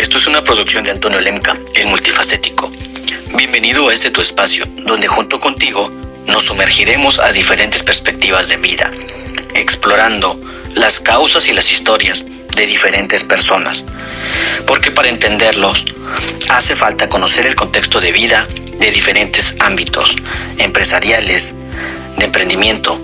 Esto es una producción de Antonio Lemca, el multifacético. Bienvenido a este tu espacio, donde junto contigo nos sumergiremos a diferentes perspectivas de vida, explorando las causas y las historias de diferentes personas. Porque para entenderlos hace falta conocer el contexto de vida de diferentes ámbitos, empresariales, de emprendimiento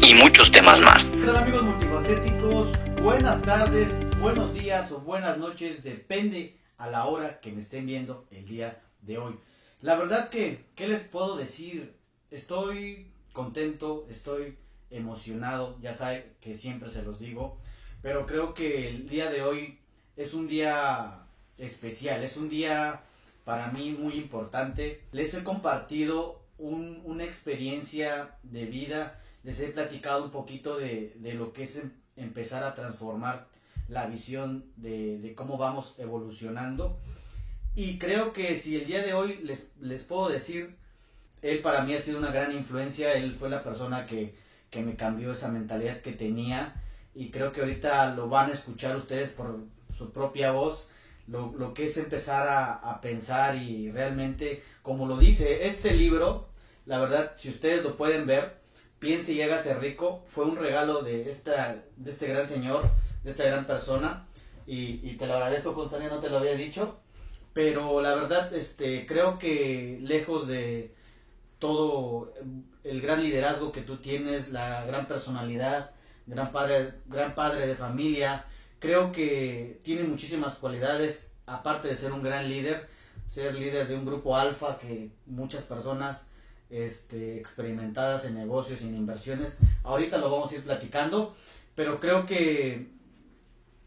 y muchos temas más. Hola amigos multifacéticos, buenas tardes, buenos días o buenas noches, depende a la hora que me estén viendo el día de hoy. La verdad que, ¿qué les puedo decir? Estoy contento, estoy emocionado, ya saben que siempre se los digo, pero creo que el día de hoy es un día especial, es un día para mí muy importante. Les he compartido un- una experiencia de vida, les he platicado un poquito de, de lo que es em- empezar a transformar la visión de, cómo vamos evolucionando. Y creo que si el día de hoy les, les puedo decir, él para mí ha sido una gran influencia, él fue la persona que, que me cambió esa mentalidad que tenía y creo que ahorita lo van a escuchar ustedes por su propia voz, lo, lo que es empezar a, a pensar y realmente, como lo dice este libro, la verdad, si ustedes lo pueden ver, piense y hágase rico, fue un regalo de, esta, de este gran señor, de esta gran persona, y, te lo agradezco, Constantino, no te lo había dicho, pero la verdad, este, creo que lejos de todo el gran liderazgo que tú tienes, la gran personalidad, gran padre, gran padre de familia, creo que tiene muchísimas cualidades, aparte de ser un gran líder, ser líder de un grupo alfa que muchas personas este, experimentadas en negocios y en inversiones, ahorita lo vamos a ir platicando, pero creo que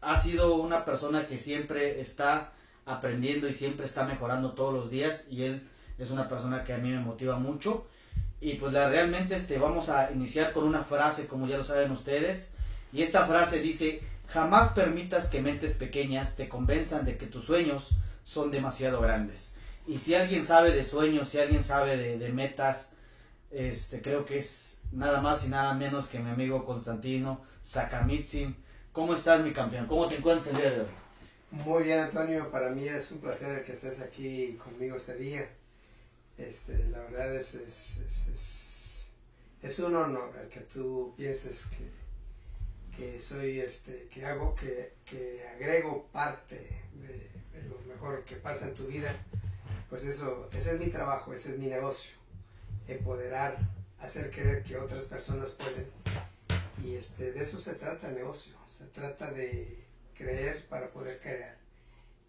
ha sido una persona que siempre está aprendiendo y siempre está mejorando todos los días y él es una persona que a mí me motiva mucho. Y pues la, realmente este, vamos a iniciar con una frase como ya lo saben ustedes. Y esta frase dice jamás permitas que mentes pequeñas te convenzan de que tus sueños son demasiado grandes y si alguien sabe de sueños si alguien sabe de, de metas este creo que es nada más y nada menos que mi amigo Constantino Sakamitsin ¿Cómo estás mi campeón? ¿Cómo te encuentras el día de hoy? Muy bien, Antonio. Para mí es un placer que estés aquí conmigo este día. Este, la verdad es, es, es, es, es un honor el que tú pienses que, que soy, este, que hago, que, que agrego parte de, de lo mejor que pasa en tu vida. Pues eso, ese es mi trabajo, ese es mi negocio. Empoderar, hacer creer que otras personas pueden. Y este, de eso se trata el negocio. Se trata de creer para poder crear.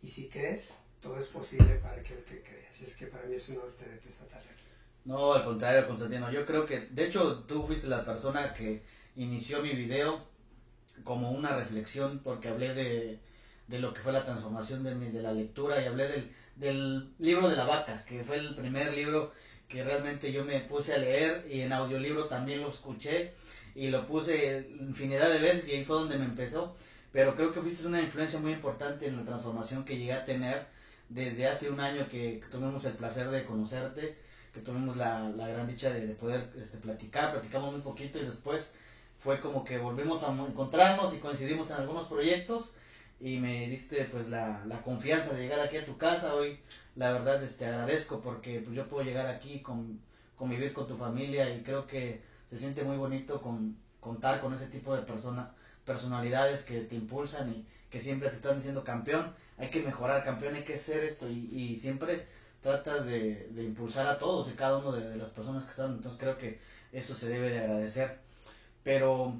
Y si crees, todo es posible para aquel que cree. Así es que para mí es un honor tenerte esta tarde aquí. No, al contrario, Constantino. Yo creo que, de hecho, tú fuiste la persona que inició mi video como una reflexión porque hablé de, de lo que fue la transformación de, mi, de la lectura y hablé del, del libro de la vaca, que fue el primer libro que realmente yo me puse a leer y en audiolibro también lo escuché y lo puse infinidad de veces y ahí fue donde me empezó. Pero creo que fuiste una influencia muy importante en la transformación que llegué a tener desde hace un año que, tuvimos el placer de conocerte, que tuvimos la, la gran dicha de, de poder este, platicar, platicamos un poquito y después fue como que volvimos a encontrarnos y coincidimos en algunos proyectos y me diste pues la, la confianza de llegar aquí a tu casa hoy la verdad este agradezco porque pues yo puedo llegar aquí con convivir con tu familia y creo que se siente muy bonito con contar con ese tipo de persona personalidades que te impulsan y que siempre te están diciendo campeón hay que mejorar campeón hay que hacer esto y, siempre tratas de, impulsar a todos y cada uno de, las personas que están entonces creo que eso se debe de agradecer pero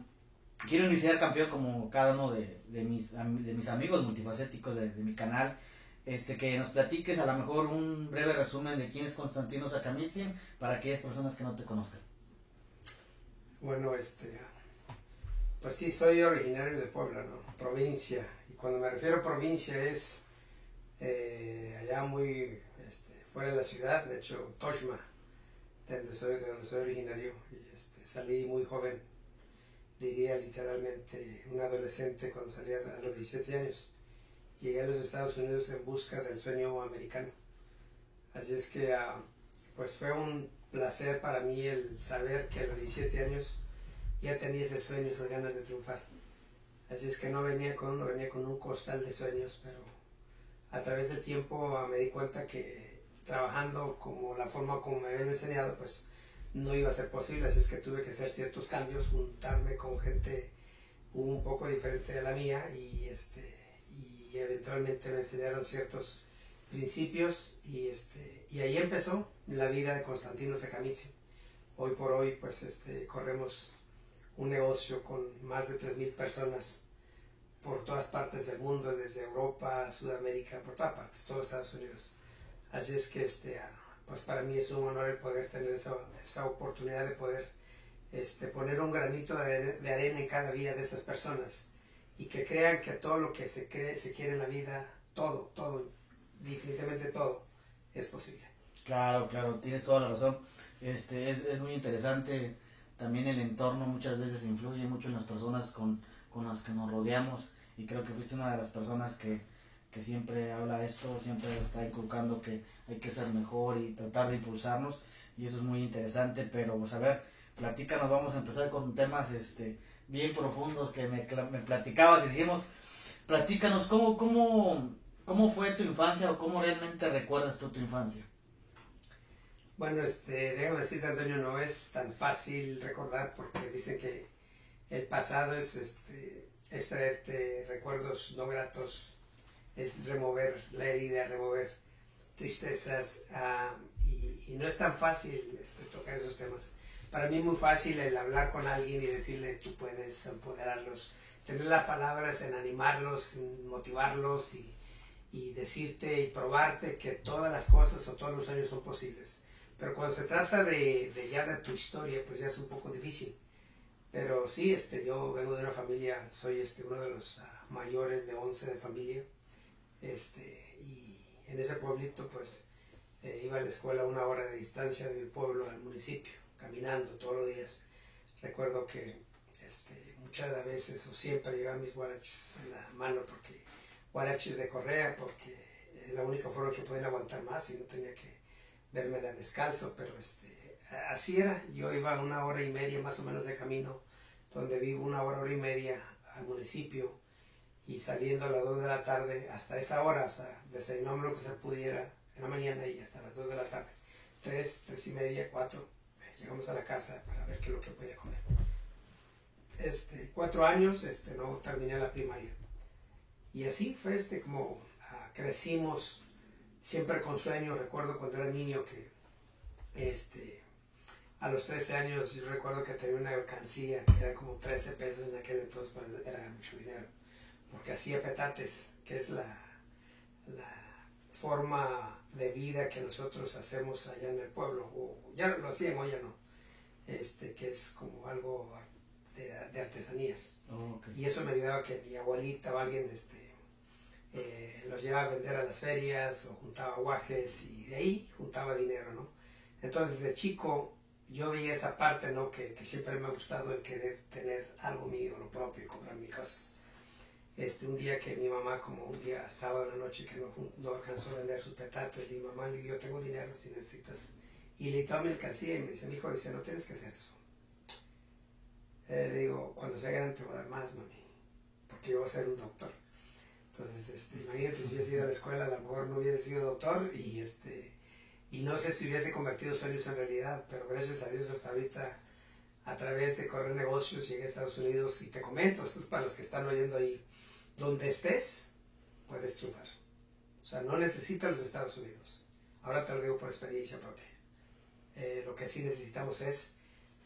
quiero iniciar campeón como cada uno de, mis, de mis amigos multifacéticos de, de, mi canal. Este, que nos platiques a lo mejor un breve resumen de quién es Constantino Sakamitsin para aquellas personas que no te conozcan. Bueno, este, pues sí, soy originario de Puebla, ¿no? Provincia. Y cuando me refiero a provincia es eh, allá muy este, fuera de la ciudad, de hecho, Toshma, de donde soy, de donde soy originario. Y este, salí muy joven diría literalmente un adolescente cuando salía a los 17 años. Llegué a los Estados Unidos en busca del sueño americano. Así es que uh, pues fue un placer para mí el saber que a los 17 años ya tenía ese sueño, esas ganas de triunfar. Así es que no venía con uno, venía con un costal de sueños, pero a través del tiempo me di cuenta que trabajando como la forma como me habían enseñado, pues no iba a ser posible, así es que tuve que hacer ciertos cambios, juntarme con gente un poco diferente de la mía y, este, y eventualmente me enseñaron ciertos principios y, este, y ahí empezó la vida de Constantino Secamitzi. Hoy por hoy pues este, corremos un negocio con más de 3.000 personas por todas partes del mundo, desde Europa, Sudamérica, por todas partes, todos Estados Unidos. Así es que este, pues para mí es un honor el poder tener esa, esa oportunidad de poder este, poner un granito de, de, arena en cada vida de esas personas y que crean que todo lo que se cree, se quiere en la vida, todo, todo, definitivamente todo, es posible. Claro, claro, tienes toda la razón. Este, es, es muy interesante, también el entorno muchas veces influye mucho en las personas con, con las que nos rodeamos y creo que fuiste una de las personas que, que siempre habla esto, siempre está inculcando que hay que ser mejor y tratar de impulsarnos y eso es muy interesante, pero pues a ver, platícanos, vamos a empezar con temas este bien profundos que me, me platicabas y dijimos, platícanos cómo, cómo, cómo fue tu infancia o cómo realmente recuerdas tú tu infancia. Bueno, este, déjame decirte, Antonio, no es tan fácil recordar porque dice que el pasado es, este, es traerte recuerdos no gratos es remover la herida, remover tristezas uh, y, no es tan fácil este, tocar esos temas. Para mí es muy fácil el hablar con alguien y decirle tú puedes empoderarlos, tener las palabras en animarlos, en motivarlos y, y decirte y probarte que todas las cosas o todos los sueños son posibles. Pero cuando se trata de, de, ya de tu historia, pues ya es un poco difícil. Pero sí, este, yo vengo de una familia, soy este, uno de los uh, mayores de 11 de familia este, y en ese pueblito pues eh, iba a la escuela una hora de distancia de mi pueblo al municipio, caminando todos los días. Recuerdo que este, muchas veces o siempre llevaba mis guaraches en la mano porque guaraches de correa porque es la única forma que pueden aguantar más y no tenía que verme la descalzo, pero este, así era. Yo iba una hora y media más o menos de camino, donde vivo una hora, hora y media al municipio y saliendo a las 2 de la tarde hasta esa hora, o sea, desayunamos lo que se pudiera en la mañana y hasta las 2 de la tarde. 3, 3 y media, 4, llegamos a la casa para ver qué es lo que podía comer. Este, cuatro años, este, no terminé la primaria. Y así fue este, como uh, crecimos siempre con sueños. Recuerdo cuando era niño que este, a los 13 años yo recuerdo que tenía una alcancía que era como 13 pesos en aquel entonces, era mucho dinero porque hacía petates, que es la, la forma de vida que nosotros hacemos allá en el pueblo, o ya lo hacían o ya no, este, que es como algo de, de artesanías. Oh, okay. Y eso me ayudaba que mi abuelita o alguien este, eh, los llevaba a vender a las ferias o juntaba guajes y de ahí juntaba dinero, ¿no? Entonces de chico yo veía esa parte, ¿no? Que, que siempre me ha gustado el querer tener algo mío, lo propio, comprar mis cosas este, un día que mi mamá, como un día sábado en la noche que no, no alcanzó a vender sus petates, mi mamá le dijo, yo tengo dinero si necesitas. Y le trae mi mercancía y me dice, mi hijo, dice, no tienes que hacer eso. Eh, le digo, cuando sea grande te voy a dar más, mami, porque yo voy a ser un doctor. Entonces, este, imagínate si hubiese ido a la escuela, a lo mejor no hubiese sido doctor y, este, y no sé si hubiese convertido sueños en realidad, pero gracias a Dios hasta ahorita, a través de correr negocios, llegué a Estados Unidos y te comento, esto es para los que están oyendo ahí, donde estés, puedes triunfar. O sea, no necesitas los Estados Unidos. Ahora te lo digo por experiencia propia. Eh, lo que sí necesitamos es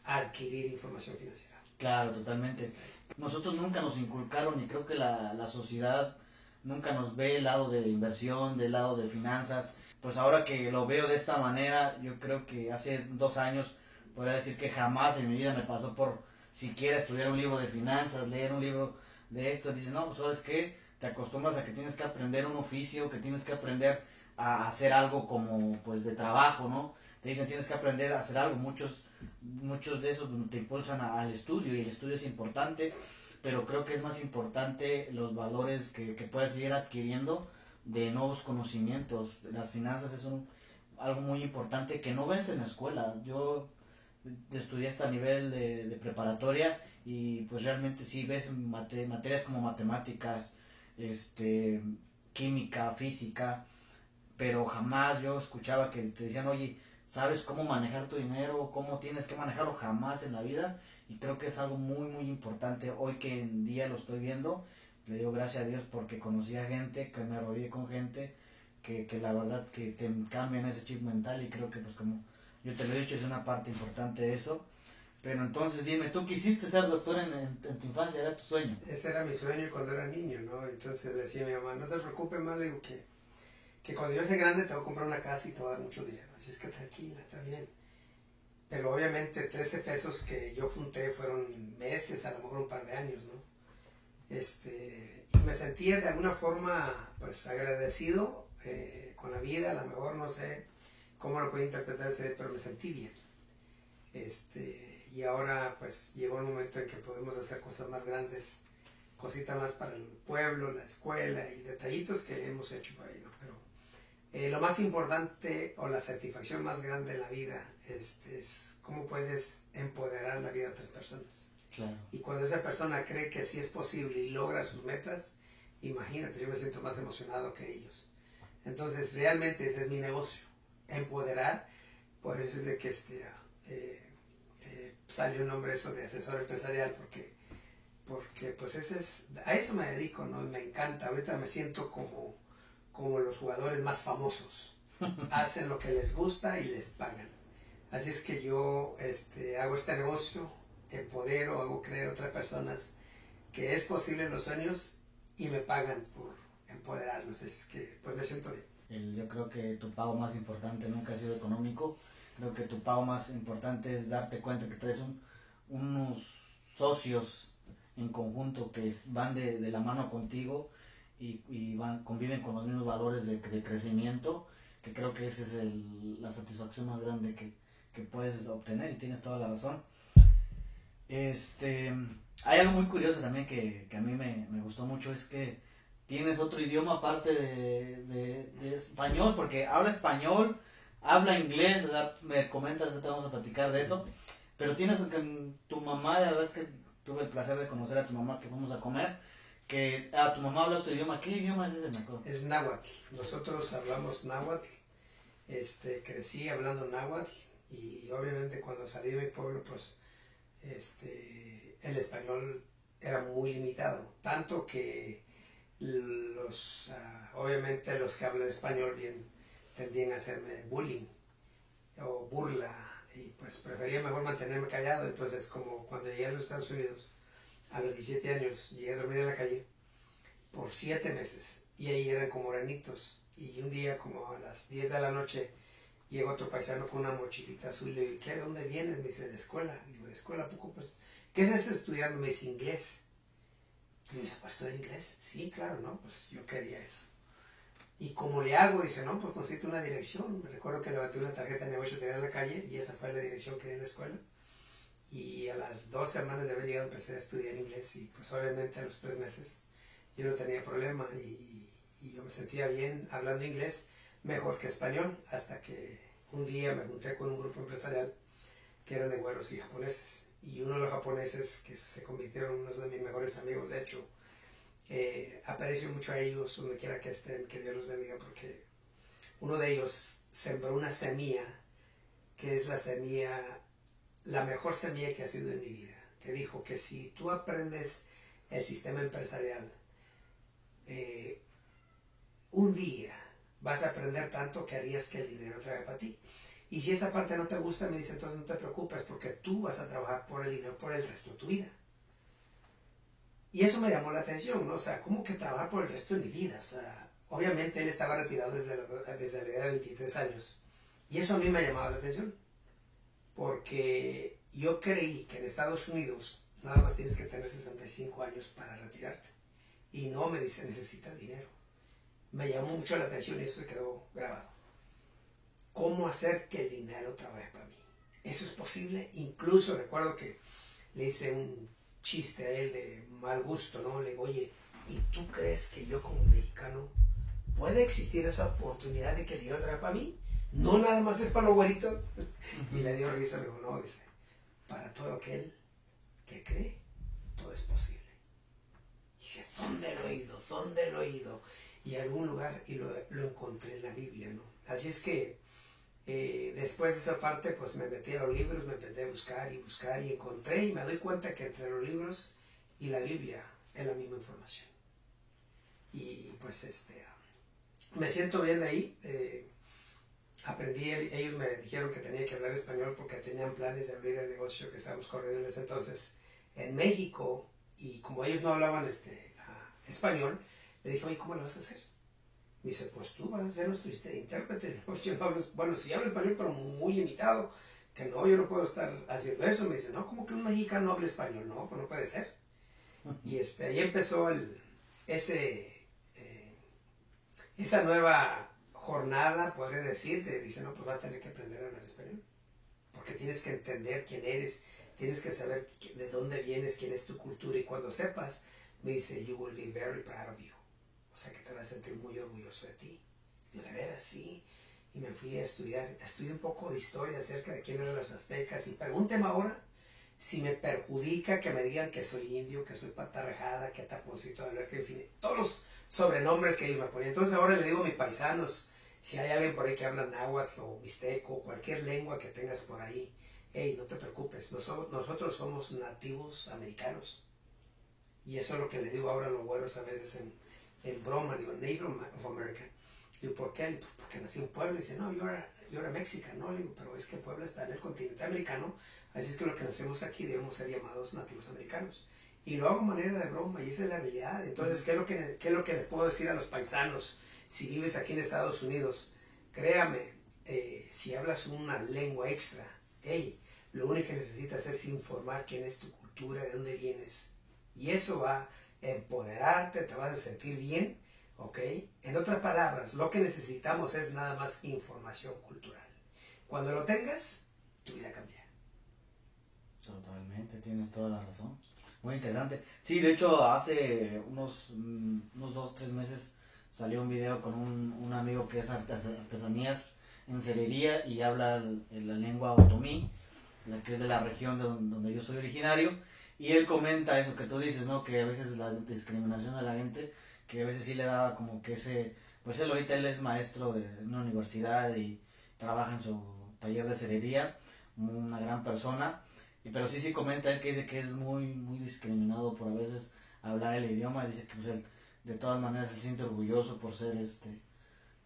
adquirir información financiera. Claro, totalmente. Nosotros nunca nos inculcaron y creo que la, la sociedad nunca nos ve el lado de inversión, del lado de finanzas. Pues ahora que lo veo de esta manera, yo creo que hace dos años podría decir que jamás en mi vida me pasó por siquiera estudiar un libro de finanzas, leer un libro de esto, dices, no, pues sabes que te acostumbras a que tienes que aprender un oficio, que tienes que aprender a hacer algo como pues de trabajo, ¿no? Te dicen tienes que aprender a hacer algo, muchos, muchos de esos te impulsan a, al estudio y el estudio es importante, pero creo que es más importante los valores que, que puedes ir adquiriendo de nuevos conocimientos. Las finanzas es un, algo muy importante que no ves en la escuela. Yo estudié hasta nivel de, de, preparatoria y pues realmente sí ves mate, materias como matemáticas, este, química, física, pero jamás yo escuchaba que te decían, oye, ¿sabes cómo manejar tu dinero? ¿Cómo tienes que manejarlo? Jamás en la vida. Y creo que es algo muy, muy importante. Hoy que en día lo estoy viendo, le digo gracias a Dios porque conocí a gente, que me rodeé con gente, que, que la verdad que te cambian ese chip mental y creo que pues como yo te lo he dicho es una parte importante de eso. Pero entonces dime, ¿tú quisiste ser doctor en, en, tu infancia? ¿Era tu sueño? Ese era mi sueño cuando era niño, ¿no? Entonces le decía a mi mamá, no te preocupes más, le digo que, que cuando yo sea grande te voy a comprar una casa y te voy a dar mucho dinero. Así es que tranquila, está bien. Pero obviamente 13 pesos que yo junté fueron meses, a lo mejor un par de años, ¿no? Este, y me sentía de alguna forma pues agradecido eh, con la vida, a lo mejor no sé cómo lo puede interpretarse, pero me sentí bien. Este, y ahora pues llegó el momento en que podemos hacer cosas más grandes, cositas más para el pueblo, la escuela y detallitos que hemos hecho por ahí, ¿no? Eh, lo más importante o la satisfacción más grande en la vida este, es cómo puedes empoderar la vida de otras personas. Y cuando esa persona cree que sí es posible y logra sus metas, imagínate, yo me siento más emocionado que ellos. Entonces, realmente ese es mi negocio, empoderar. Por eso es de que este, eh, eh, salió un nombre eso de asesor empresarial, porque, porque pues ese es, a eso me dedico, ¿no? Y me encanta. Ahorita me siento como, como los jugadores más famosos. Hacen lo que les gusta y les pagan. Así es que yo este, hago este negocio, empodero, hago creer a otras personas que es posible en los sueños y me pagan por empoderarlos. Es que pues me siento bien. yo creo que tu pago más importante nunca ha sido económico. Creo que tu pago más importante es darte cuenta que traes unos socios en conjunto que van de, la mano contigo y, van, conviven con los mismos valores de, crecimiento, que creo que esa es la satisfacción más grande que, que puedes obtener y tienes toda la razón. Este, hay algo muy curioso también que, que a mí me, me, gustó mucho, es que tienes otro idioma aparte de, de, español, porque habla español, habla inglés, me comentas te vamos a platicar de eso, pero tienes que tu mamá, la verdad es que tuve el placer de conocer a tu mamá que fuimos a comer, que a tu mamá habla otro idioma, ¿qué idioma es ese? Es náhuatl, nosotros hablamos náhuatl, este, crecí hablando náhuatl y obviamente cuando salí de mi pueblo pues este, el español era muy limitado, tanto que los, ah, obviamente los que hablan español bien tendían a hacerme bullying o burla y pues prefería mejor mantenerme callado, entonces como cuando llegué a los Estados Unidos a los 17 años llegué a dormir en la calle por 7 meses y ahí eran como granitos y un día como a las 10 de la noche llega otro paisano con una mochilita azul y le digo. ¿De dónde vienes? Me dice, de la escuela. Le digo, ¿de escuela? poco? Pues, ¿qué es eso estudiando? Me inglés. Y me dice, ¿pues estudiar inglés? Sí, claro, ¿no? Pues yo quería eso. ¿Y cómo le hago? Dice, no, pues consigo una dirección. Me recuerdo que levanté una tarjeta de negocio tenía en la calle y esa fue la dirección que di en la escuela. Y a las dos semanas de haber llegado empecé a estudiar inglés y pues obviamente a los tres meses yo no tenía problema y, yo me sentía bien hablando inglés mejor que español, hasta que un día me junté con un grupo empresarial que eran de güeros y japoneses. Y uno de los japoneses, que se convirtieron en uno de mis mejores amigos, de hecho, eh, aprecio mucho a ellos donde quiera que estén, que Dios los bendiga, porque uno de ellos sembró una semilla, que es la semilla, la mejor semilla que ha sido en mi vida, que dijo que si tú aprendes el sistema empresarial, eh, un día vas a aprender tanto que harías que el dinero traiga para ti. Y si esa parte no te gusta, me dice, entonces no te preocupes porque tú vas a trabajar por el dinero por el resto de tu vida. Y eso me llamó la atención, ¿no? O sea, ¿cómo que trabajar por el resto de mi vida? O sea, obviamente él estaba retirado desde la, desde la edad de 23 años. Y eso a mí me llamaba la atención. Porque yo creí que en Estados Unidos nada más tienes que tener 65 años para retirarte. Y no me dice, necesitas dinero me llamó mucho la atención y eso se quedó grabado. ¿Cómo hacer que el dinero trabaje para mí? ¿Eso es posible? Incluso recuerdo que le hice un chiste a él de mal gusto, ¿no? Le digo, oye, ¿y tú crees que yo como mexicano puede existir esa oportunidad de que el dinero trabaje para mí? No nada más es para los güeritos. y le dio risa, le digo, no, dice, para todo aquel que cree, todo es posible. Y dije, ¿dónde lo he oído? ¿Dónde lo he oído? y algún lugar y lo, lo encontré en la Biblia, ¿no? Así es que eh, después de esa parte, pues me metí a los libros, me empecé a buscar y buscar y encontré y me doy cuenta que entre los libros y la Biblia es la misma información. Y pues este, me siento bien ahí. Eh, aprendí, ellos me dijeron que tenía que hablar español porque tenían planes de abrir el negocio que estábamos corriendo en ese entonces en México y como ellos no hablaban este, español, le dije, oye, ¿cómo lo vas a hacer? dice, pues tú vas a ser nuestro intérprete. bueno, si hablo español, pero muy limitado, que no, yo no puedo estar haciendo eso. Me dice, no, como que un mexicano habla español, no, pues no puede ser. Y este, ahí empezó el, ese, eh, esa nueva jornada, podría decir, de, dice, no, pues va a tener que aprender a hablar español. Porque tienes que entender quién eres, tienes que saber de dónde vienes, quién es tu cultura, y cuando sepas, me dice, you will be very proud of you. O sea que te vas a sentir muy orgulloso de ti. Yo de veras, sí. Y me fui a estudiar, estudié un poco de historia acerca de quién eran los aztecas y pregúnteme ahora si me perjudica que me digan que soy indio, que soy patarrajada, que taponcito de que en fin, todos los sobrenombres que ellos me ponían. Entonces ahora le digo a mis paisanos, si hay alguien por ahí que habla náhuatl o mixteco, cualquier lengua que tengas por ahí, hey, no te preocupes, nosotros, somos nativos americanos. Y eso es lo que le digo ahora a los güeros a veces en, en broma, digo, Native of America. Digo, ¿por qué? Pues porque nací en Puebla. Y dice, no, yo era, yo era mexicano. No, digo, pero es que Puebla está en el continente americano, así es que lo que nacemos aquí debemos ser llamados nativos americanos. Y lo hago manera de broma, y esa es la realidad. Entonces, ¿qué es lo que, qué es lo que le puedo decir a los paisanos si vives aquí en Estados Unidos? Créame, eh, si hablas una lengua extra, hey, lo único que necesitas es informar quién es tu cultura, de dónde vienes. Y eso va empoderarte, te vas a sentir bien, ¿ok? En otras palabras, lo que necesitamos es nada más información cultural. Cuando lo tengas, tu vida cambia. Totalmente, tienes toda la razón. Muy interesante. Sí, de hecho, hace unos, mm, unos dos, tres meses salió un video con un, un amigo que es artesanías en cerería y habla la lengua otomí, la que es de la región de donde yo soy originario y él comenta eso que tú dices, ¿no? Que a veces la discriminación de la gente, que a veces sí le daba como que ese... Pues él ahorita él es maestro de una universidad y trabaja en su taller de cerería, una gran persona. Y, pero sí, sí comenta él que dice que es muy, muy discriminado por a veces hablar el idioma. Dice que pues él, de todas maneras se siente orgulloso por ser este...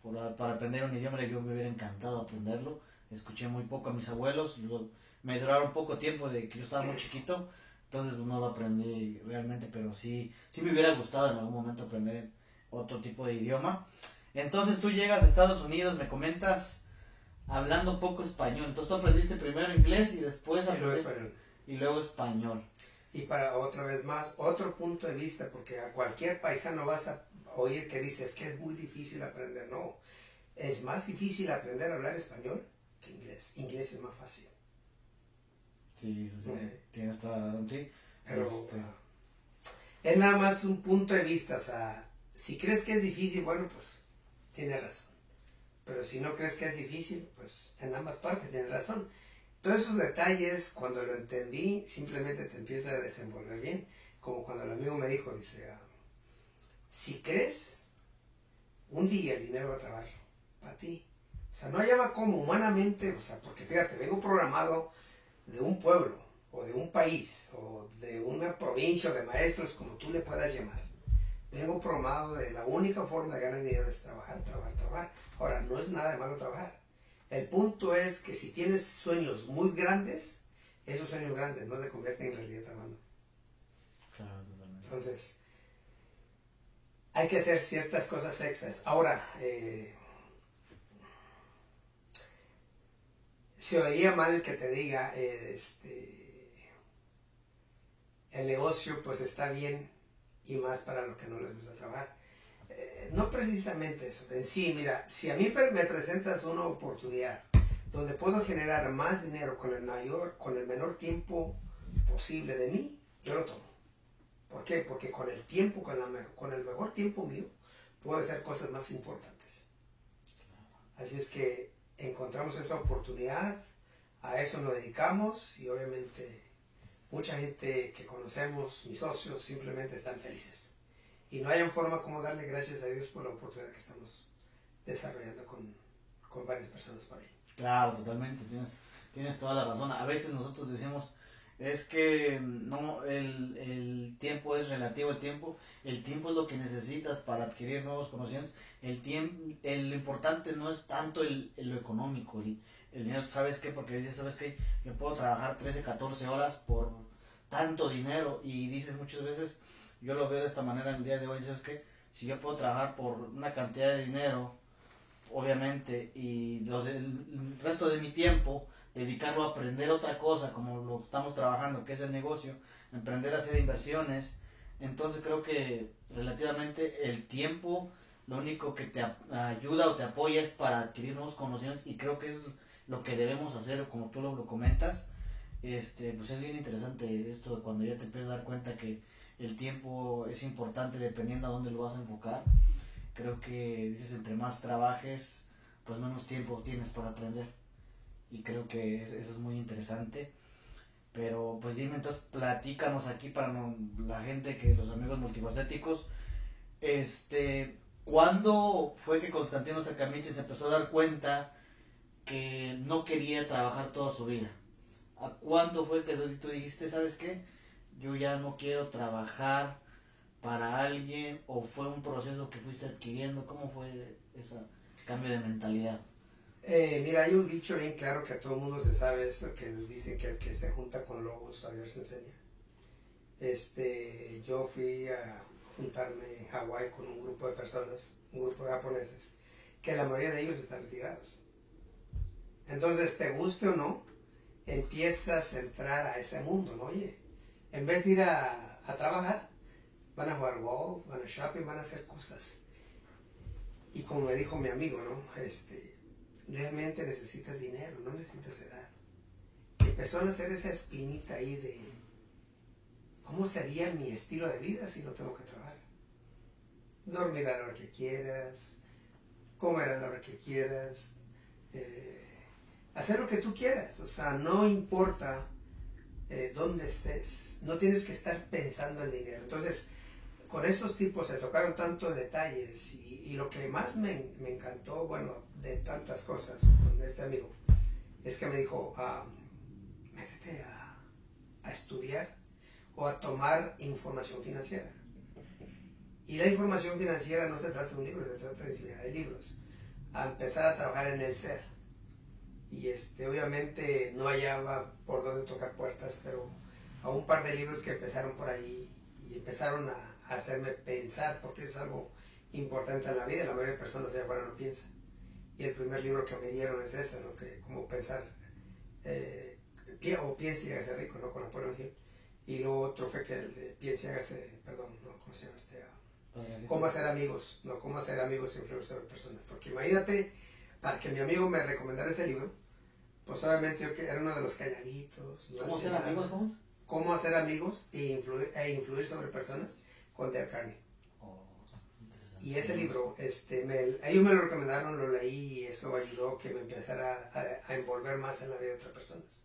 Por, para aprender un idioma, yo me hubiera encantado aprenderlo. Escuché muy poco a mis abuelos, luego me duraron poco tiempo de que yo estaba muy chiquito entonces pues, no lo aprendí realmente, pero sí, sí me hubiera gustado en algún momento aprender otro tipo de idioma. Entonces tú llegas a Estados Unidos, me comentas hablando poco español. Entonces tú aprendiste primero inglés y después y luego español. Y luego español. Y para otra vez más, otro punto de vista, porque a cualquier paisano vas a oír que dices que es muy difícil aprender. No, es más difícil aprender a hablar español que inglés. Inglés es más fácil. Sí, sí, sí. Toda la razón, sí. Pero este... es nada más un punto de vista. O sea, si crees que es difícil, bueno, pues tienes razón. Pero si no crees que es difícil, pues en ambas partes tienes razón. Todos esos detalles, cuando lo entendí, simplemente te empieza a desenvolver bien. Como cuando el amigo me dijo, dice, ah, si crees, un día el dinero va a trabajar para ti. O sea, no hallaba como humanamente, o sea, porque fíjate, vengo programado de un pueblo o de un país o de una provincia o de maestros, como tú le puedas llamar. Vengo promado de la única forma de ganar dinero es trabajar, trabajar, trabajar. Ahora, no es nada de malo trabajar. El punto es que si tienes sueños muy grandes, esos sueños grandes no se convierten en realidad trabajando. Entonces, hay que hacer ciertas cosas extras. Ahora, eh, se oía mal que te diga, este, el negocio pues está bien y más para los que no les gusta trabajar. No precisamente eso. En sí, mira, si a mí me presentas una oportunidad donde puedo generar más dinero con el mayor, con el menor tiempo posible de mí, yo lo tomo. ¿Por qué? Porque con el tiempo, con, la, con el mejor tiempo mío, puedo hacer cosas más importantes. Así es que encontramos esa oportunidad, a eso nos dedicamos y obviamente mucha gente que conocemos, mis socios, simplemente están felices. Y no hay forma como darle gracias a Dios por la oportunidad que estamos desarrollando con, con varias personas por ahí. Claro, totalmente, tienes, tienes toda la razón. A veces nosotros decimos, es que no el, el, tiempo es relativo el tiempo el tiempo es lo que necesitas para adquirir nuevos conocimientos el tiempo el importante no es tanto el, lo económico el, el, dinero sabes qué porque dices sabes qué yo puedo trabajar 13 14 horas por tanto dinero y dices muchas veces yo lo veo de esta manera en el día de hoy sabes qué si yo puedo trabajar por una cantidad de dinero obviamente y el resto de mi tiempo dedicarlo a aprender otra cosa, como lo estamos trabajando, que es el negocio, emprender a hacer inversiones. Entonces creo que relativamente el tiempo lo único que te ayuda o te apoya es para adquirir nuevos conocimientos y creo que es lo que debemos hacer, como tú lo, comentas. Este, pues es bien interesante esto cuando ya te empiezas a dar cuenta que el tiempo es importante dependiendo a dónde lo vas a enfocar. Creo que dices entre más trabajes, pues menos tiempo tienes para aprender y creo que eso es muy interesante. Pero pues dime, entonces platícanos aquí para la gente que los amigos multifacéticos, este, ¿cuándo fue que Constantino Sacamiche se empezó a dar cuenta que no quería trabajar toda su vida? ¿A cuándo fue que tú dijiste, sabes qué? Yo ya no quiero trabajar para alguien o fue un proceso que fuiste adquiriendo? ¿Cómo fue ese cambio de mentalidad? Eh, mira, hay un dicho bien claro que a todo el mundo se sabe esto, que dice que el que se junta con lobos a ver se enseña. Este, yo fui a juntarme en Hawái con un grupo de personas, un grupo de japoneses, que la mayoría de ellos están retirados. Entonces, te guste o no, empiezas a entrar a ese mundo, ¿no? Oye, en vez de ir a, a trabajar, van a jugar golf, van a shopping, van a hacer cosas. Y como me dijo mi amigo, ¿no? Este, realmente necesitas dinero, no necesitas edad. Y empezó a nacer esa espinita ahí de, ¿cómo sería mi estilo de vida si no tengo que trabajar? Dormir a la hora que quieras, comer a la hora que quieras, eh, hacer lo que tú quieras, o sea, no importa eh, dónde estés, no tienes que estar pensando en dinero. Entonces, con estos tipos se tocaron tantos detalles y, lo que más me, me, encantó, bueno, de tantas cosas con este amigo, es que me dijo, ah, métete a, a, estudiar o a tomar información financiera. Y la información financiera no se trata de un libro, se trata de infinidad de libros. A empezar a trabajar en el ser. Y este, obviamente no hallaba por dónde tocar puertas, pero a un par de libros que empezaron por ahí y empezaron a, hacerme pensar, porque es algo importante en la vida, la mayoría de personas de afuera no piensan. Y el primer libro que me dieron es ese, ¿no? que cómo pensar, eh, o piense y hágase rico, ¿no? con Napoleon Hill. Y lo otro fue que el de piense y hágase, perdón, ¿no? ¿cómo se llama este? cómo hacer amigos, no cómo hacer amigos e influir sobre personas. Porque imagínate, para que mi amigo me recomendara ese libro, pues obviamente yo era uno de los calladitos. ¿Cómo hacer amigos? ¿Cómo? Cómo hacer amigos e influir, e influir sobre personas con Dale Carney. Oh, y ese libro, este, me, ellos me lo recomendaron, lo leí y eso ayudó que me empezara a, envolver más en la vida de otras personas.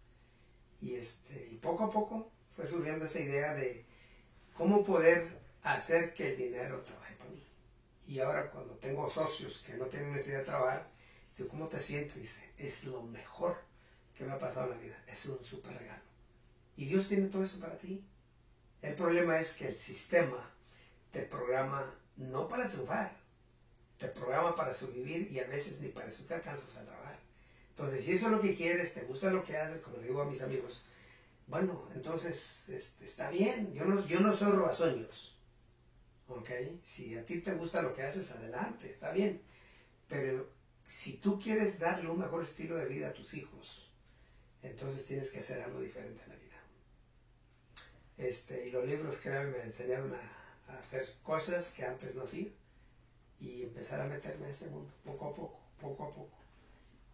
Y, este, y poco a poco fue surgiendo esa idea de cómo poder hacer que el dinero trabaje para mí. Y ahora cuando tengo socios que no tienen necesidad de trabajar, digo, ¿cómo te sientes? Dice, es lo mejor que me ha pasado en la vida, es un súper regalo. Y Dios tiene todo eso para ti. El problema es que el sistema te programa no para triunfar, te programa para sobrevivir y a veces ni para eso te alcanzas a trabajar. Entonces, si eso es lo que quieres, te gusta lo que haces, como le digo a mis amigos, bueno, entonces este, está bien, yo no, yo no soy robasueños. ¿Ok? Si a ti te gusta lo que haces, adelante, está bien. Pero si tú quieres darle un mejor estilo de vida a tus hijos, entonces tienes que hacer algo diferente en la vida. Este, y los libros, que me enseñaron a, hacer cosas que antes no hacía y empezar a meterme en ese mundo, poco a poco, poco a poco.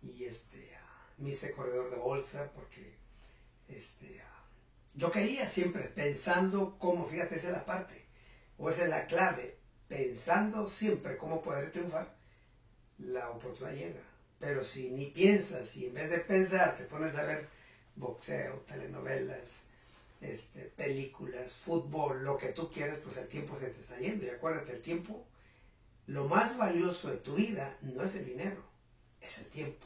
Y este, me hice corredor de bolsa porque este, yo quería siempre, pensando cómo, fíjate, esa es la parte, o esa es la clave, pensando siempre cómo poder triunfar, la oportunidad llega. Pero si ni piensas y en vez de pensar te pones a ver boxeo, telenovelas, este, películas, fútbol, lo que tú quieras, pues el tiempo se te está yendo. Y acuérdate, el tiempo, lo más valioso de tu vida no es el dinero, es el tiempo.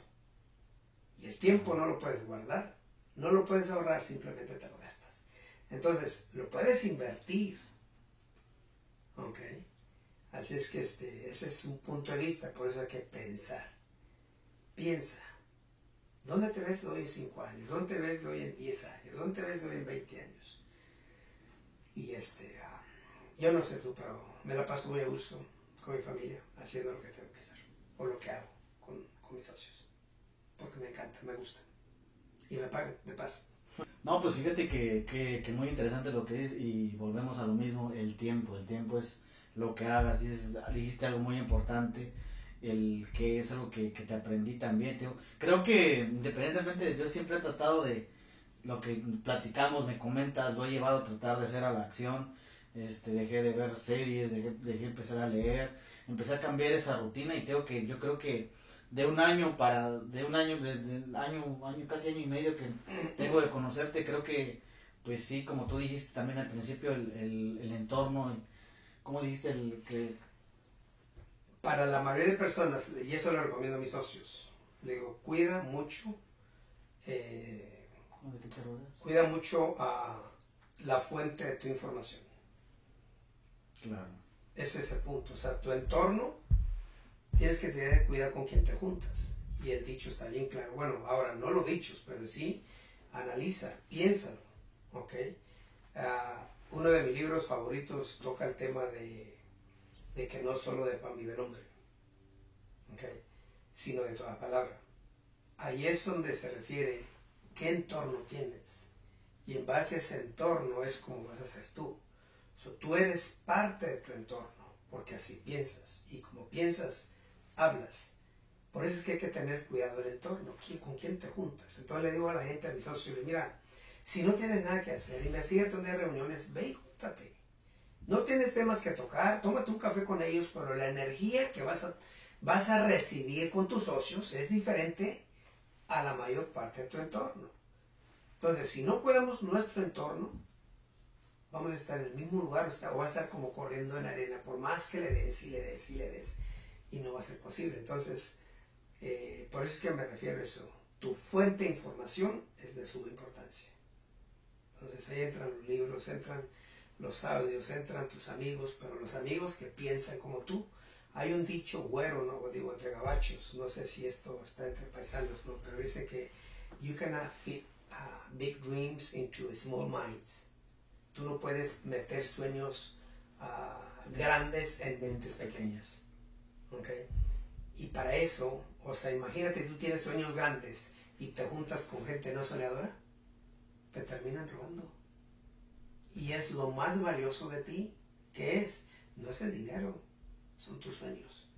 Y el tiempo no lo puedes guardar, no lo puedes ahorrar, simplemente te lo gastas. Entonces, lo puedes invertir. ¿Ok? Así es que este, ese es un punto de vista, por eso hay que pensar. Piensa. ¿Dónde te ves hoy en 5 años? ¿Dónde te ves hoy en 10 años? ¿Dónde te ves hoy en 20 años? Y este, ah, yo no sé tú, pero me la paso muy a gusto con mi familia, haciendo lo que tengo que hacer, o lo que hago con, con mis socios, porque me encanta, me gusta, y me pagan de paso. No, pues fíjate que, que, que, muy interesante lo que es y volvemos a lo mismo, el tiempo, el tiempo es lo que hagas, dices, dijiste algo muy importante, el que es algo que, que te aprendí también. creo que independientemente de yo siempre he tratado de lo que platicamos, me comentas, lo he llevado a tratar de hacer a la acción, este, dejé de ver series, dejé, dejé empezar a leer, empecé a cambiar esa rutina y tengo que, yo creo que de un año para, de un año, desde el año, año, casi año y medio que tengo de conocerte, creo que, pues sí, como tú dijiste también al principio, el, el, el entorno, como dijiste, el que... Para la mayoría de personas, y eso lo recomiendo a mis socios, le digo, cuida mucho, eh, cuida mucho a la fuente de tu información. Claro. Ese es el punto. O sea, tu entorno tienes que tener cuidado con quién te juntas. Y el dicho está bien claro. Bueno, ahora no lo dichos, pero sí analiza, piénsalo. ¿Ok? Uh, uno de mis libros favoritos toca el tema de, de que no solo de pan vive el hombre, ¿okay? sino de toda palabra. Ahí es donde se refiere qué entorno tienes. Y en base a ese entorno es como vas a ser tú. So, tú eres parte de tu entorno, porque así piensas. Y como piensas, hablas. Por eso es que hay que tener cuidado del entorno. ¿Con quién te juntas? Entonces le digo a la gente, a mis socios, mira, si no tienes nada que hacer, investiga donde hay reuniones, ve y júntate. No tienes temas que tocar, tómate un café con ellos, pero la energía que vas a, vas a recibir con tus socios es diferente a la mayor parte de tu entorno. Entonces, si no cuidamos nuestro entorno, vamos a estar en el mismo lugar o va a estar como corriendo en arena, por más que le des y le des y le des, y no va a ser posible. Entonces, eh, por eso es que me refiero a eso. Tu fuente de información es de suma importancia. Entonces ahí entran los libros, entran los audios, entran tus amigos, pero los amigos que piensan como tú. Hay un dicho güero, no digo entre gabachos, no sé si esto está entre paisanos, no, pero dice que you cannot fit uh, big dreams into small minds. Tú no puedes meter sueños uh, grandes en mentes pequeñas. ¿Okay? Y para eso, o sea, imagínate tú tienes sueños grandes y te juntas con gente no soñadora te terminan robando. Y es lo más valioso de ti, que es, no es el dinero, son tus sueños.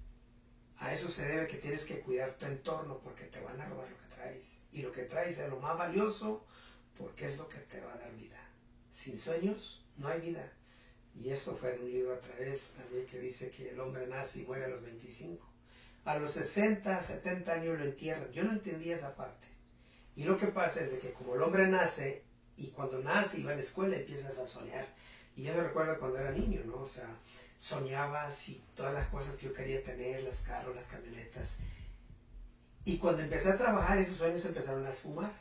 A eso se debe que tienes que cuidar tu entorno porque te van a robar lo que traes. Y lo que traes es lo más valioso porque es lo que te va a dar vida. Sin sueños no hay vida. Y esto fue de un libro a través también que dice que el hombre nace y muere a los 25. A los 60, 70 años lo entierran. Yo no entendía esa parte. Y lo que pasa es de que como el hombre nace y cuando nace y va a la escuela empiezas a soñar. Y yo me recuerdo cuando era niño, ¿no? O sea, soñaba así todas las cosas que yo quería tener, los carros, las camionetas. Y cuando empecé a trabajar, esos sueños empezaron a esfumar.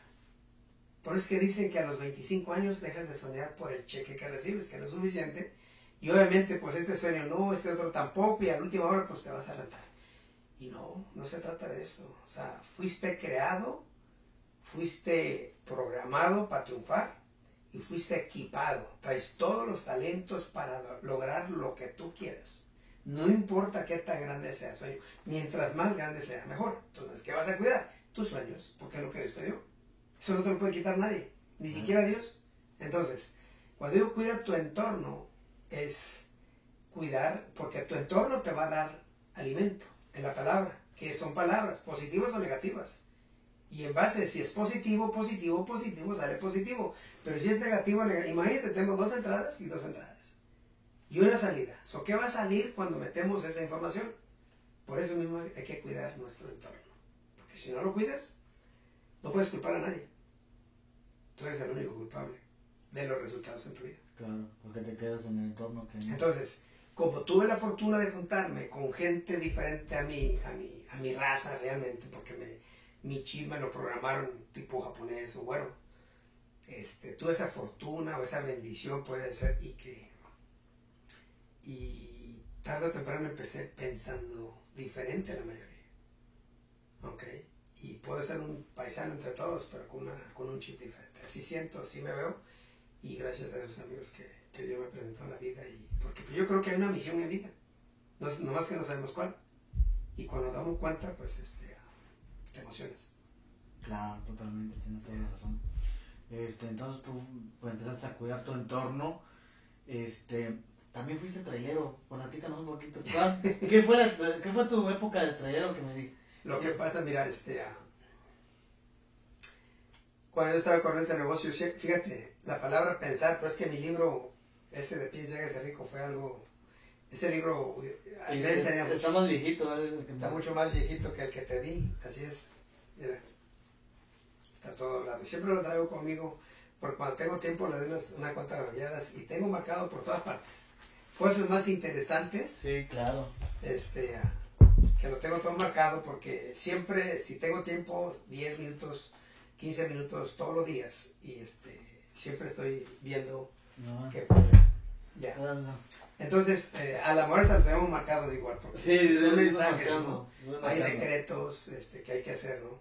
Por eso es que dicen que a los 25 años dejas de soñar por el cheque que recibes, que no es suficiente. Y obviamente, pues este sueño no, este otro tampoco, y a la última hora, pues te vas a rentar. Y no, no se trata de eso. O sea, fuiste creado fuiste programado para triunfar y fuiste equipado. Traes todos los talentos para lograr lo que tú quieres. No importa qué tan grande sea el sueño. Mientras más grande sea, mejor. Entonces, ¿qué vas a cuidar? Tus sueños, porque es lo que Dios te dio. Eso no te lo puede quitar nadie, ni siquiera Dios. Entonces, cuando digo cuida tu entorno, es cuidar, porque tu entorno te va a dar alimento en la palabra, que son palabras, positivas o negativas. Y en base, si es positivo, positivo, positivo, sale positivo. Pero si es negativo, negativo imagínate, tengo dos entradas y dos entradas. Y una salida. So, ¿Qué va a salir cuando metemos esa información? Por eso mismo hay que cuidar nuestro entorno. Porque si no lo cuidas, no puedes culpar a nadie. Tú eres el único culpable. de los resultados en tu vida. Claro, porque te quedas en el entorno que no. Entonces, como tuve la fortuna de juntarme con gente diferente a mí, a mi, a mi raza realmente, porque me, mi chip me lo programaron tipo japonés o bueno, este, tuve esa fortuna o esa bendición puede ser y que y tarde o temprano empecé pensando diferente a la mayoría. ¿Ok? Y puedo ser un paisano entre todos, pero con, una, con un chip diferente. Así siento, así me veo. Y gracias a esos amigos que, que Dios me presentó en la vida. Y, porque yo creo que hay una misión en vida. No, no más que no sabemos cuál. Y cuando damos cuenta, pues este, te emocionas. Claro, totalmente, tienes toda la razón. Este, entonces tú pues, empezaste a cuidar tu entorno. Este, también fuiste trailero. Platícanos un poquito. ¿Cuál- ¿Qué fue, la- ¿Qué fue tu época de trailero que me di? Lo que pasa, mira, este, ah, cuando yo estaba con ese negocio, fíjate, la palabra pensar, pues que mi libro, ese de Piensa y hágase rico, fue algo, ese libro, enseña mucho. Está más viejito, ¿vale? Que Está mucho más viejito que el que te di, así es. Mira, está todo hablado. Y siempre lo traigo conmigo, porque cuando tengo tiempo le doy unas, una cuantas ojeadas y tengo marcado por todas partes. Cosas más interesantes, Sí, claro. este, que lo tengo todo marcado porque siempre, si tengo tiempo, 10 minutos, 15 minutos todos los días, y este, siempre estoy viendo No, qué Ya. Entonces, eh, a la muerte lo tenemos marcado de igual. Porque Sí, son mensajes, marcando, ¿no? hay decretos este, que hay que hacer, ¿no?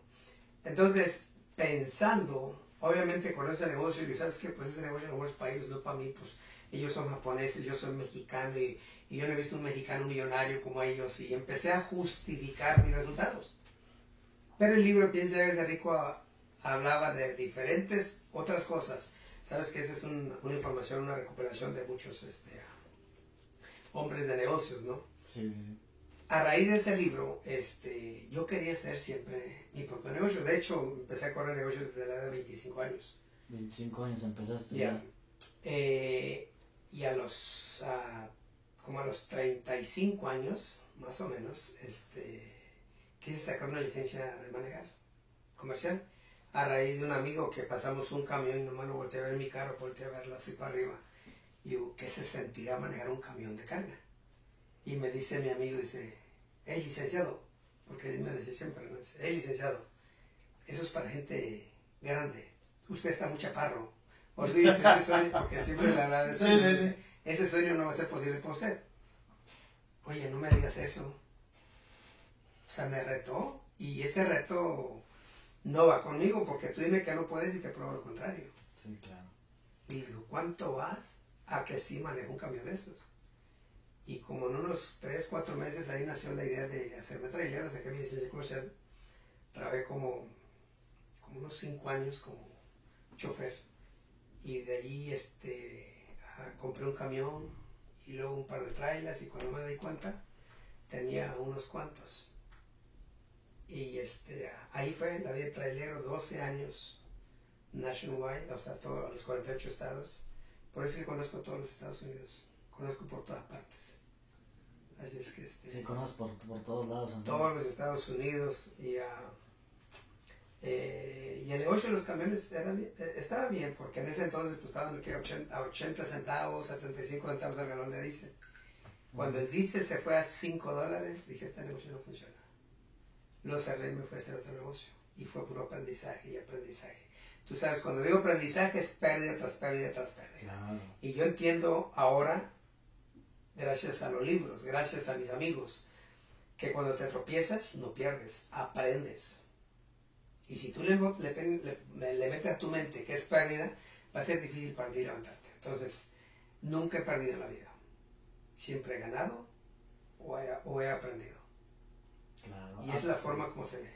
Entonces, pensando, obviamente con ese negocio, y sabes que pues ese negocio no es para ellos, no para mí, pues ellos son japoneses, yo soy mexicano y, y yo no he visto un mexicano millonario como ellos y empecé a justificar mis resultados. Pero el libro Piensa y rico a- hablaba de diferentes otras cosas. Sabes que esa es un- una información, una recuperación de muchos este, hombres de negocios, ¿no? Sí. a raíz de ese libro, este, yo quería hacer siempre mi propio negocio. De hecho, empecé a correr negocios desde la edad de 25 años. 25 años empezaste. Ya. Eh, y a los, ah, como a los 35 años, más o menos, este, quise sacar una licencia de manejar comercial. A raíz de un amigo que pasamos un camión y nomás lo volteé a ver mi carro, volteé a verla así para arriba. Y digo, ¿qué se sentirá manejar un camión de carga? Y me dice mi amigo, dice, hey licenciado, porque él me decía siempre, ¿no? Dice, hey licenciado, eso es para gente grande. Usted está muy chaparro. Olvídese ese sueño, porque siempre le hablaba de Sí, sueño. sí, dice, sí. Ese sueño no va a ser posible para usted. Oye, no me digas eso. O sea, me retó y ese reto no va conmigo porque tú dime que no puedes y te pruebo lo contrario. Sí, claro. Y digo, ¿cuánto vas a que sí manejo un camión de estos? Y como en unos 3, 4 meses ahí nació la idea de hacerme trailero, saqué mi licencia comercial. Trabajé como, como unos 5 años como chofer. Y de ahí este, compré un camión y luego un par de trailers y cuando me di cuenta tenía unos cuantos. Y este, ahí fue la vida trailero, 12 años nationwide, o sea, todos los 48 estados. Por eso que conozco todos los Estados Unidos, conozco por todas partes. Así es que este, Sí, conoces por, por todos lados. ¿no? todos los Estados Unidos y, ah, eh, y el negocio de los camiones era eh, estaba bien porque en ese entonces pues estaban ¿qué? 80, a 80 centavos, 75 centavos al galón de diésel. Cuando el diésel se fue a 5 dólares, dije este negocio no funciona. Lo cerré y me fui a hacer otro negocio. Y fue puro aprendizaje y aprendizaje. Tú sabes, cuando digo aprendizaje es pérdida tras pérdida tras pérdida. Claro. Y yo entiendo ahora, gracias a los libros, gracias a mis amigos, que cuando te tropiezas no pierdes, aprendes. Y si tú le, le, pen- le- le metes a tu mente que es pérdida, va a ser difícil para ti levantarte. Entonces, nunca he perdido en la vida. Siempre he ganado o he, o he aprendido. Claro. Y es la forma como se ve.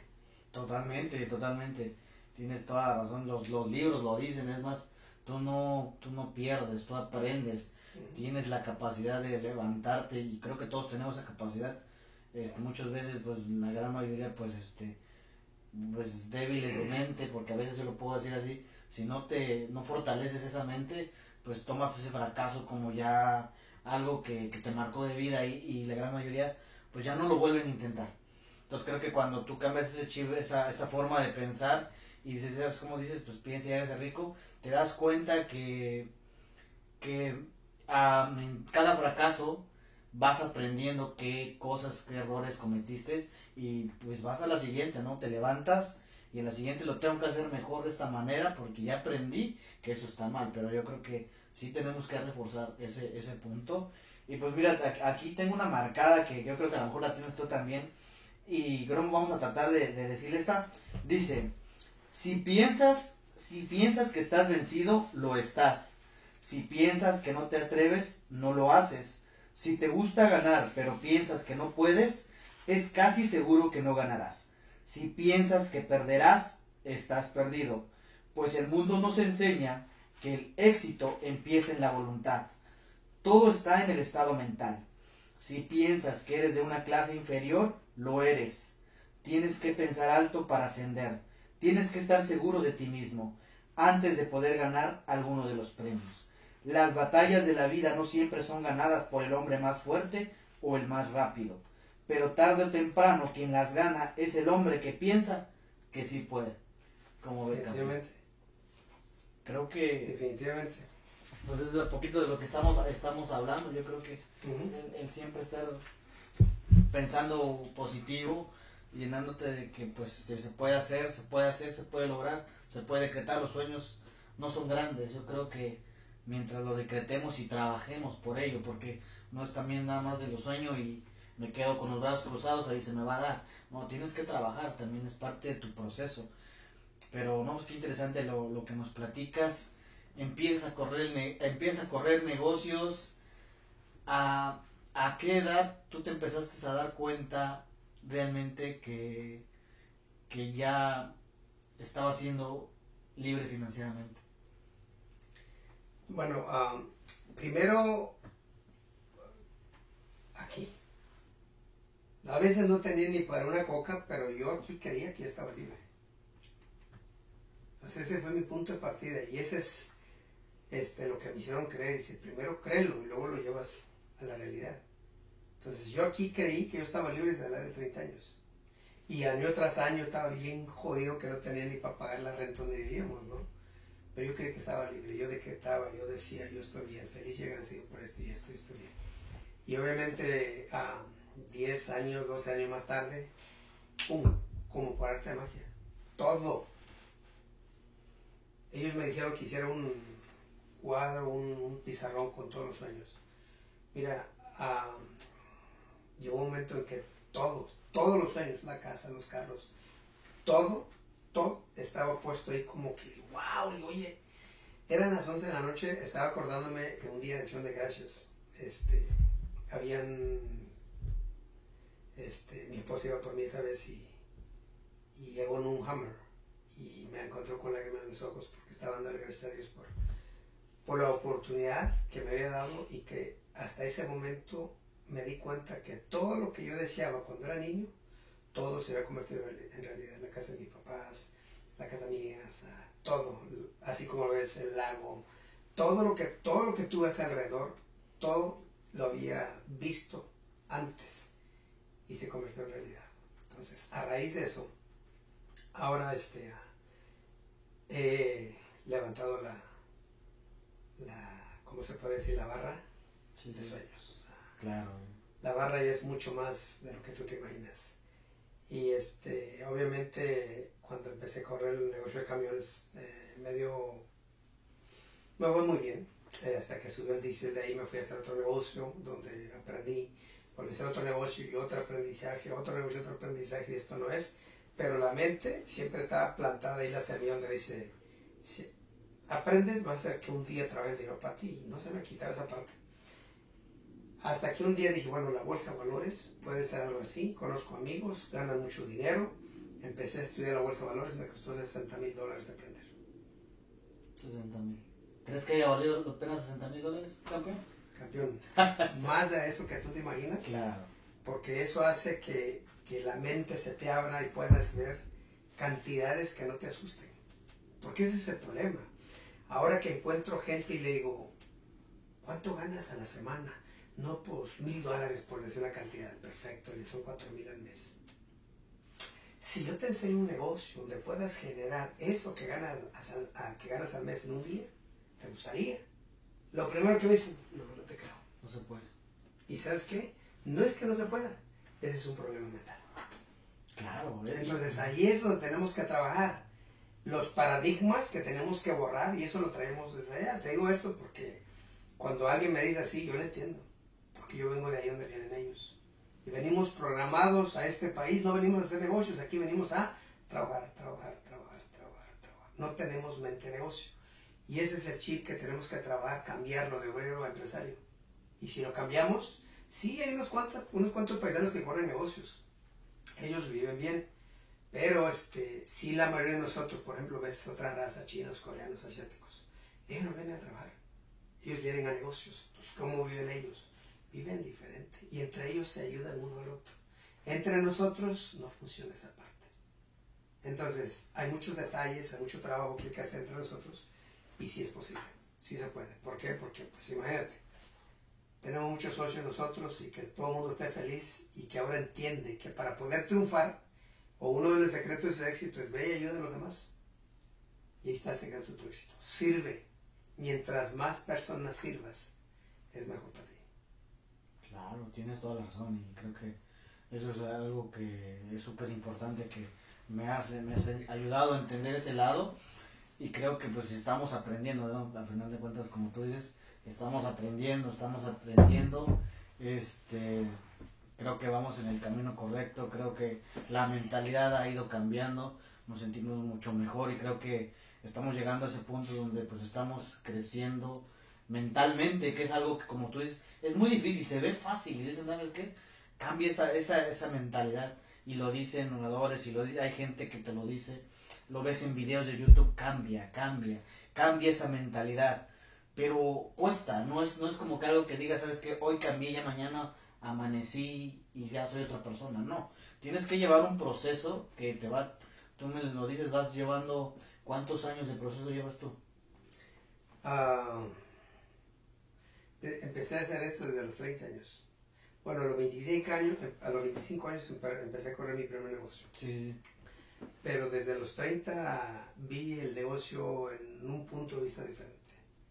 Totalmente, totalmente. Tienes toda la razón. Los, los libros lo dicen. Es más, tú no, tú no pierdes, tú aprendes. Tienes la capacidad de levantarte y creo que todos tenemos esa capacidad. Este, muchas veces, pues la gran mayoría, pues, este, pues débiles de mente, porque a veces yo lo puedo decir así. Si no te, no fortaleces esa mente, pues tomas ese fracaso como ya algo que, que te marcó de vida y, y la gran mayoría, pues ya no lo vuelven a intentar. Entonces creo que cuando tú cambias ese chip, esa, esa forma de pensar y dices, como dices, pues piensa y eres rico, te das cuenta que, que en cada fracaso vas aprendiendo qué cosas, qué errores cometiste y pues vas a la siguiente, ¿no? Te levantas y en la siguiente lo tengo que hacer mejor de esta manera porque ya aprendí que eso está mal, pero yo creo que sí tenemos que reforzar ese, ese punto. Y pues mira, aquí tengo una marcada que yo creo que a lo mejor la tienes tú también y creo que vamos a tratar de decirle esta. Dice, si piensas, si piensas que estás vencido, lo estás. Si piensas que no te atreves, no lo haces. Si te gusta ganar, pero piensas que no puedes, es casi seguro que no ganarás. Si piensas que perderás, estás perdido, pues el mundo nos enseña que el éxito empieza en la voluntad. Todo está en el estado mental. Si piensas que eres de una clase inferior, lo eres. Tienes que pensar alto para ascender. Tienes que estar seguro de ti mismo antes de poder ganar alguno de los premios. Las batallas de la vida no siempre son ganadas por el hombre más fuerte o el más rápido, pero tarde o temprano quien las gana es el hombre que piensa que sí puede. Como Definitivamente. Creo que... Definitivamente. Pues es un poquito de lo que estamos, estamos hablando. Yo creo que el, siempre estar pensando positivo, llenándote de que pues se puede hacer, se puede hacer, se puede lograr, se puede decretar. Los sueños no son grandes. Yo creo que mientras lo decretemos y trabajemos por ello, porque no es también nada más de los sueños y me quedo con los brazos cruzados, ahí se me va a dar. No, tienes que trabajar, también es parte de tu proceso. Pero no, pues qué interesante lo, lo que nos platicas. Empiezas a correr, empiezas a correr negocios. ¿A, ¿A qué edad tú te empezaste a dar cuenta realmente que, que ya estaba siendo libre financieramente? Bueno, primero aquí. A veces no tenía ni para una coca, pero yo aquí creía que estaba libre. Entonces ese fue mi punto de partida y ese es este, lo que me hicieron creer. Dice, primero créelo y luego lo llevas a la realidad. Entonces yo aquí creí que yo estaba libre desde la edad de 30 años. Y año tras año estaba bien jodido que no tenía ni para pagar la renta donde vivíamos, ¿no? Pero yo creía que estaba libre, yo decretaba, yo decía, yo estoy bien, feliz y agradecido por esto y esto y estoy bien. Y obviamente a 10 años, 12 años más tarde, ¡pum! Como por arte de magia. Todo. Ellos me dijeron que hiciera un cuadro, un, pizarrón con todos los sueños. Mira, llegó un momento en que todos, todos los sueños, la casa, los carros, todo, todo estaba puesto ahí como que, wow, y oye, eran las 11 de la noche, estaba acordándome de un día en acción de gracias, este, habían, este, mi esposa iba por mí esa vez y, llegó en un Hummer y me encontró con lágrimas en los ojos porque estaba dando gracias a Dios por, por la oportunidad que me había dado y que hasta ese momento me di cuenta que todo lo que yo deseaba cuando era niño, todo se había convertido en realidad. La casa de mis papás, la casa mía, o sea, todo, así como ves el lago, todo lo que, todo lo que tú ves alrededor, todo lo había visto antes y se convirtió en realidad. Entonces, a raíz de eso, ahora este, he levantado la, la, ¿cómo se puede decir? La barra de sueños. Claro. La barra ya es mucho más de lo que tú te imaginas. Y este, obviamente, cuando empecé a correr el negocio de camiones, eh, me dio, me fue muy bien. Eh, hasta que subió el diésel, de ahí me fui a hacer otro negocio, donde aprendí, volví a hacer otro negocio y otro aprendizaje, otro negocio, otro aprendizaje, y esto no es. Pero la mente siempre estaba plantada ahí la semilla donde dice, aprendes, va a ser que un día trabaje dinero para ti. No se me quitaba esa parte. Hasta que un día dije, bueno, la bolsa de valores puede ser algo así. Conozco amigos, ganan mucho dinero. Empecé a estudiar la bolsa de valores, me costó 60 mil dólares aprender. 60 mil. ¿Crees que haya valido la pena 60 mil dólares, campeón? Campeón. Más de eso que tú te imaginas. Claro. Porque eso hace que, que la mente se te abra y puedas ver cantidades que no te asusten. Porque ese es el problema. Ahora que encuentro gente y le digo, ¿cuánto ganas a la semana? No, pues mil dólares por decir una cantidad. Perfecto, y son cuatro mil al mes. Si yo te enseño un negocio donde puedas generar eso que ganas, que ganas al mes en un día, ¿te gustaría? Lo primero que me dicen, no, no te creo. No se puede. ¿Y sabes qué? No es que no se pueda, ese es un problema mental. Claro. Entonces ahí es donde tenemos que trabajar. Los paradigmas que tenemos que borrar y eso lo traemos desde allá. Te digo esto porque cuando alguien me dice así, yo le entiendo. Yo vengo de ahí donde vienen ellos. Y venimos programados a este país, no venimos a hacer negocios, aquí venimos a trabajar, trabajar, trabajar, trabajar, trabajar. No tenemos mente negocio. Y ese es el chip que tenemos que trabajar, cambiarlo de obrero a empresario. Y si lo cambiamos, sí hay unos cuantos, unos cuantos paisanos que corren negocios ellos viven bien. Pero este, si la mayoría de nosotros, por ejemplo, ves otra raza, chinos, coreanos, asiáticos, ellos no vienen a trabajar. Ellos vienen a negocios. Entonces, ¿cómo viven ellos? Viven diferente. Y entre ellos se ayudan uno al otro. Entre nosotros no funciona esa parte. Entonces, hay muchos detalles, hay mucho trabajo que hay que hacer entre nosotros. Y sí es posible, sí se puede. ¿Por qué? Porque, pues imagínate, tenemos muchos socios nosotros y que todo el mundo esté feliz y que ahora entiende que para poder triunfar, o uno de los secretos de su éxito es ve y ayuda a los demás. Y ahí está el secreto de tu éxito. Sirve. Mientras más personas sirvas, es mejor para ti. Claro, tienes toda la razón y creo que eso es algo que es súper importante que me, hace, ha ayudado a entender ese lado y creo que pues estamos aprendiendo, ¿no? al final de cuentas, como tú dices, estamos aprendiendo, estamos aprendiendo, este, creo que vamos en el camino correcto, creo que la mentalidad ha ido cambiando, nos sentimos mucho mejor y creo que estamos llegando a ese punto donde pues estamos creciendo mentalmente, que es algo que como tú dices, es muy difícil, se ve fácil y dicen, ¿sabes qué? Cambia esa, esa, esa mentalidad y lo dicen oradores y lo, hay gente que te lo dice, lo ves en videos de YouTube, cambia, cambia, cambia esa mentalidad pero cuesta, no es, no es como que algo que diga, sabes que hoy cambié, ya mañana amanecí y ya soy otra persona, no, tienes que llevar un proceso que te va, tú me lo dices, vas llevando, ¿cuántos años de proceso llevas tú? Ah, empecé a hacer esto desde los 30 años. Bueno, a los 25 años, a los 25 años empecé a correr mi primer negocio. Sí. Pero desde los 30 vi el negocio en un punto de vista diferente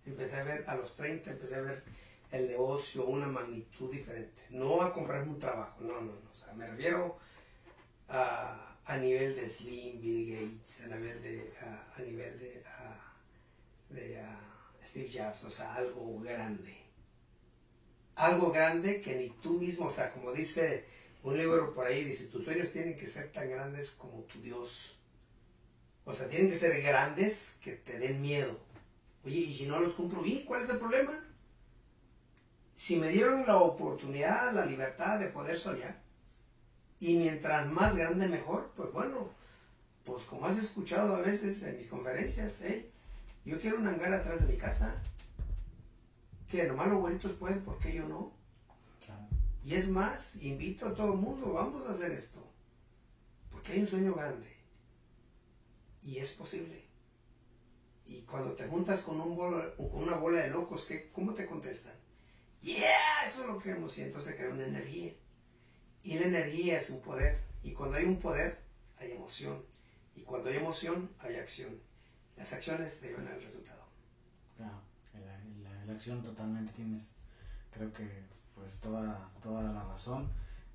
empecé a ver a los 30, empecé a ver el negocio una magnitud diferente. No a comprarme un trabajo, no, no, no. O sea, me refiero a, a nivel de Slim, Bill Gates, a nivel de, a, nivel de, de Steve Jobs, o sea, algo grande. Algo grande que ni tú mismo, o sea, como dice un libro por ahí, dice, tus sueños tienen que ser tan grandes como tu Dios. O sea, tienen que ser grandes que te den miedo Oye, ¿y si no los cumplo? ¿Y cuál es el problema? Si me dieron la oportunidad, la libertad de poder soñar, y mientras más grande mejor, pues bueno, pues como has escuchado a veces en mis conferencias, ¿eh? yo quiero un hangar atrás de mi casa, que nomás los abuelitos pueden, ¿por qué yo no? Y es más, invito a todo el mundo, vamos a hacer esto, porque hay un sueño grande, y es posible. Y cuando te juntas con, un con una bola de locos, ¿qué, ¿cómo te contestan? Yeah, eso es lo queremos. Y entonces crea una energía. Y la energía es un poder. Y cuando hay un poder, hay emoción. Y cuando hay emoción, hay acción. Las acciones deben el resultado. Claro, acción totalmente tienes, creo que, pues toda, toda la razón.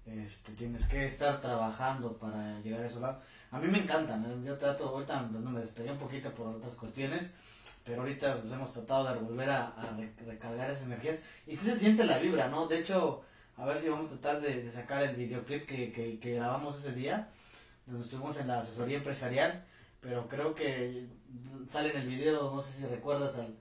Este, tienes que estar trabajando para llegar a eso lado a mí me encantan. Yo trato, ahorita me despegué un poquito por otras cuestiones, pero ahorita pues, hemos tratado de volver a, recargar esas energías y sí se siente la vibra, ¿no? De hecho, a ver si vamos a tratar de, sacar el videoclip que, que, grabamos ese día, donde estuvimos en la asesoría empresarial, pero creo que sale en el video, no sé si recuerdas al,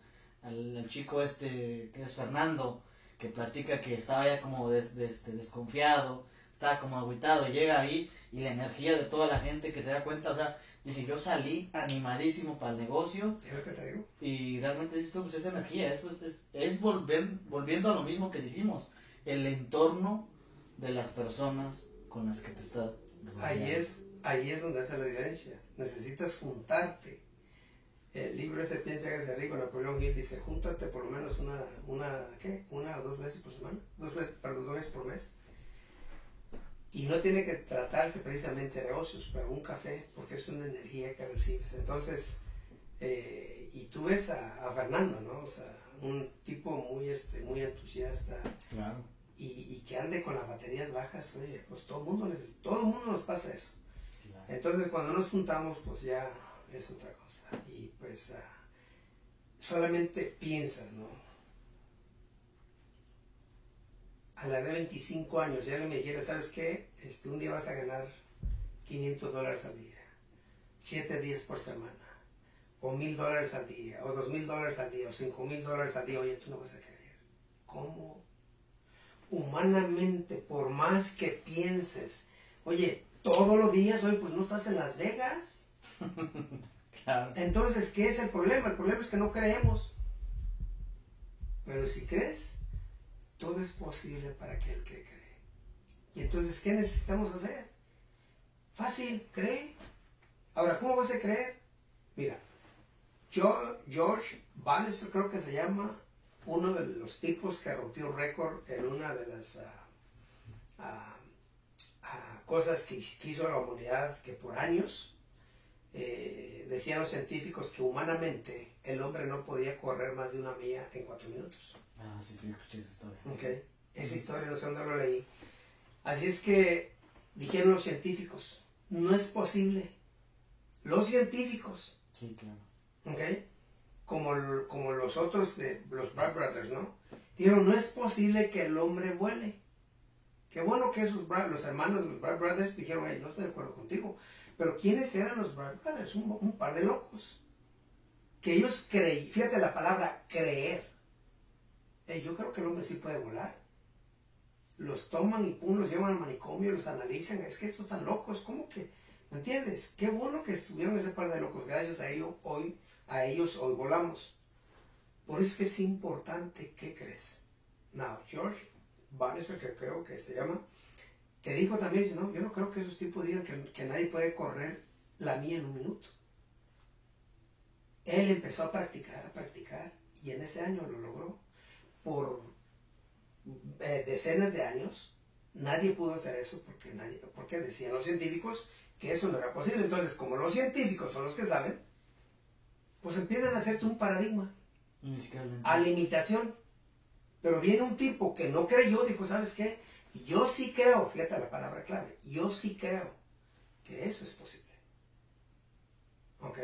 al, chico este, que es Fernando, que platica que estaba ya como este, desconfiado, estaba como aguitado, llega ahí y la energía de toda la gente que se da cuenta, o sea, dice, yo salí animadísimo para el negocio. Y realmente dices pues esa energía, es, es, es volver, volviendo a lo mismo que dijimos, el entorno de las personas con las que te estás. Ahí es, ahí es donde hace la diferencia. Necesitas juntarte. El libro ese Piensa que es rico, Napoleón Hill dice, júntate por lo menos una, una, ¿qué? Una o dos veces por semana, dos veces, perdón, dos veces por mes Y no tiene que tratarse precisamente de negocios, pero un café, porque es una energía que recibes. Entonces, eh, y tú ves a, Fernando, ¿no? O sea, un tipo muy, este, muy entusiasta. Claro. Y, y, que ande con las baterías bajas, oye, pues todo el mundo, todo el mundo nos pasa eso. Entonces, cuando nos juntamos, pues ya es otra cosa. Y pues ah, solamente piensas, ¿no? A la de 25 años, ya le me dijera, ¿sabes qué? Este, un día vas a ganar 500 dólares al día, 7 días por semana, o 1000 dólares al día, o 2000 dólares al día, o 5000 dólares al día, oye, tú no vas a creer. ¿Cómo? Humanamente, por más que pienses, oye, todos los días, oye, pues no estás en Las Vegas. Entonces, ¿qué es el problema? El problema es que no creemos. Pero si crees, todo es posible para aquel que cree. Y entonces, ¿qué necesitamos hacer? Fácil, cree. Ahora, ¿cómo vas a creer? Mira, George Bannister creo que se llama uno de los tipos que rompió récord en una de las ah, ah, ah, cosas que, hizo la humanidad que por años eh, decían los científicos que humanamente el hombre no podía correr más de una milla en cuatro minutos. Ah, sí, sí, escuché esa historia. Okay. Esa historia no sé dónde lo leí. Así es que dijeron los científicos, no es posible. Los científicos. Sí, claro. Okay. Como, como los otros de los Wright Brothers, ¿no? Dijeron, no es posible que el hombre vuele. Qué bueno que esos, los hermanos de los Wright Brothers dijeron, no estoy de acuerdo contigo. Pero ¿quiénes eran los Wright Brothers? Un, par de locos. Que ellos creían, fíjate la palabra creer. yo creo que el hombre sí puede volar. Los toman y pum, los llevan al manicomio, los analizan. Es que estos están locos, ¿cómo que? ¿Me entiendes? Qué bueno que estuvieron ese par de locos. Gracias a ellos hoy, a ellos hoy volamos. Por eso es que es importante qué crees. Now, George Bannister, que creo que se llama, que dijo también, no, yo no creo que esos tipos digan que, nadie puede correr la mía en un minuto. Él empezó a practicar, a practicar, y en ese año lo logró. Por eh, decenas de años, nadie pudo hacer eso porque, nadie, porque decían los científicos que eso no era posible. Entonces, como los científicos son los que saben, pues empiezan a hacerte un paradigma a limitación. Pero viene un tipo que no creyó, dijo, ¿sabes qué? Yo sí creo, fíjate la palabra clave, yo sí creo que eso es posible. ¿Ok?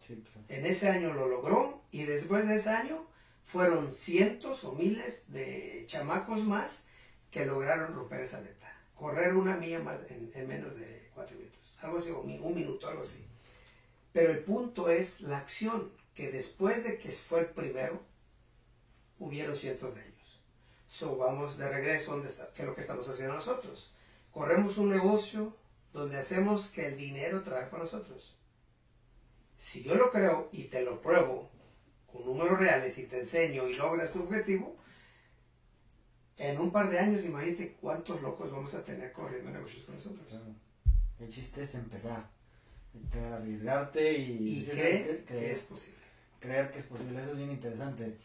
Sí, claro. En ese año lo logró y después de ese año fueron cientos o miles de chamacos más que lograron romper esa meta. Correr una milla más en, menos de cuatro minutos. Algo así, un minuto, algo así. Pero el punto es la acción, que después de que fue el primero, hubieron cientos de. So, vamos de regreso donde está, que es lo que estamos haciendo nosotros. Corremos un negocio donde hacemos que el dinero trabaje para nosotros. Si yo lo creo y te lo pruebo con números reales y te enseño y logras tu objetivo, en un par de años imagínate cuántos locos vamos a tener corriendo negocios con nosotros. El chiste es empezar, arriesgarte y, creer que es posible. Creer que es posible, eso es bien interesante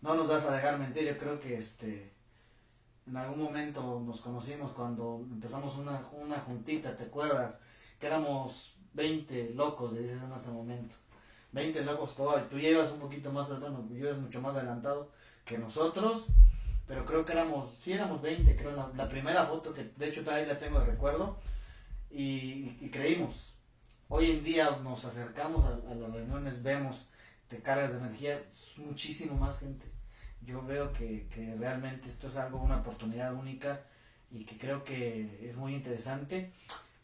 no nos vas a dejar mentir, yo creo que este en algún momento nos conocimos cuando empezamos una, una juntita, ¿te acuerdas? Que éramos 20 locos, dices en ese momento. 20 locos, tú llevas un poquito más, bueno, llevas mucho más adelantado que nosotros, pero creo que éramos, sí éramos 20, creo, la, primera foto que de hecho todavía la tengo de recuerdo, y, creímos. Hoy en día nos acercamos a las reuniones, vemos, te cargas de energía, muchísimo más gente yo veo que, que, realmente esto es algo, una oportunidad única y que creo que es muy interesante.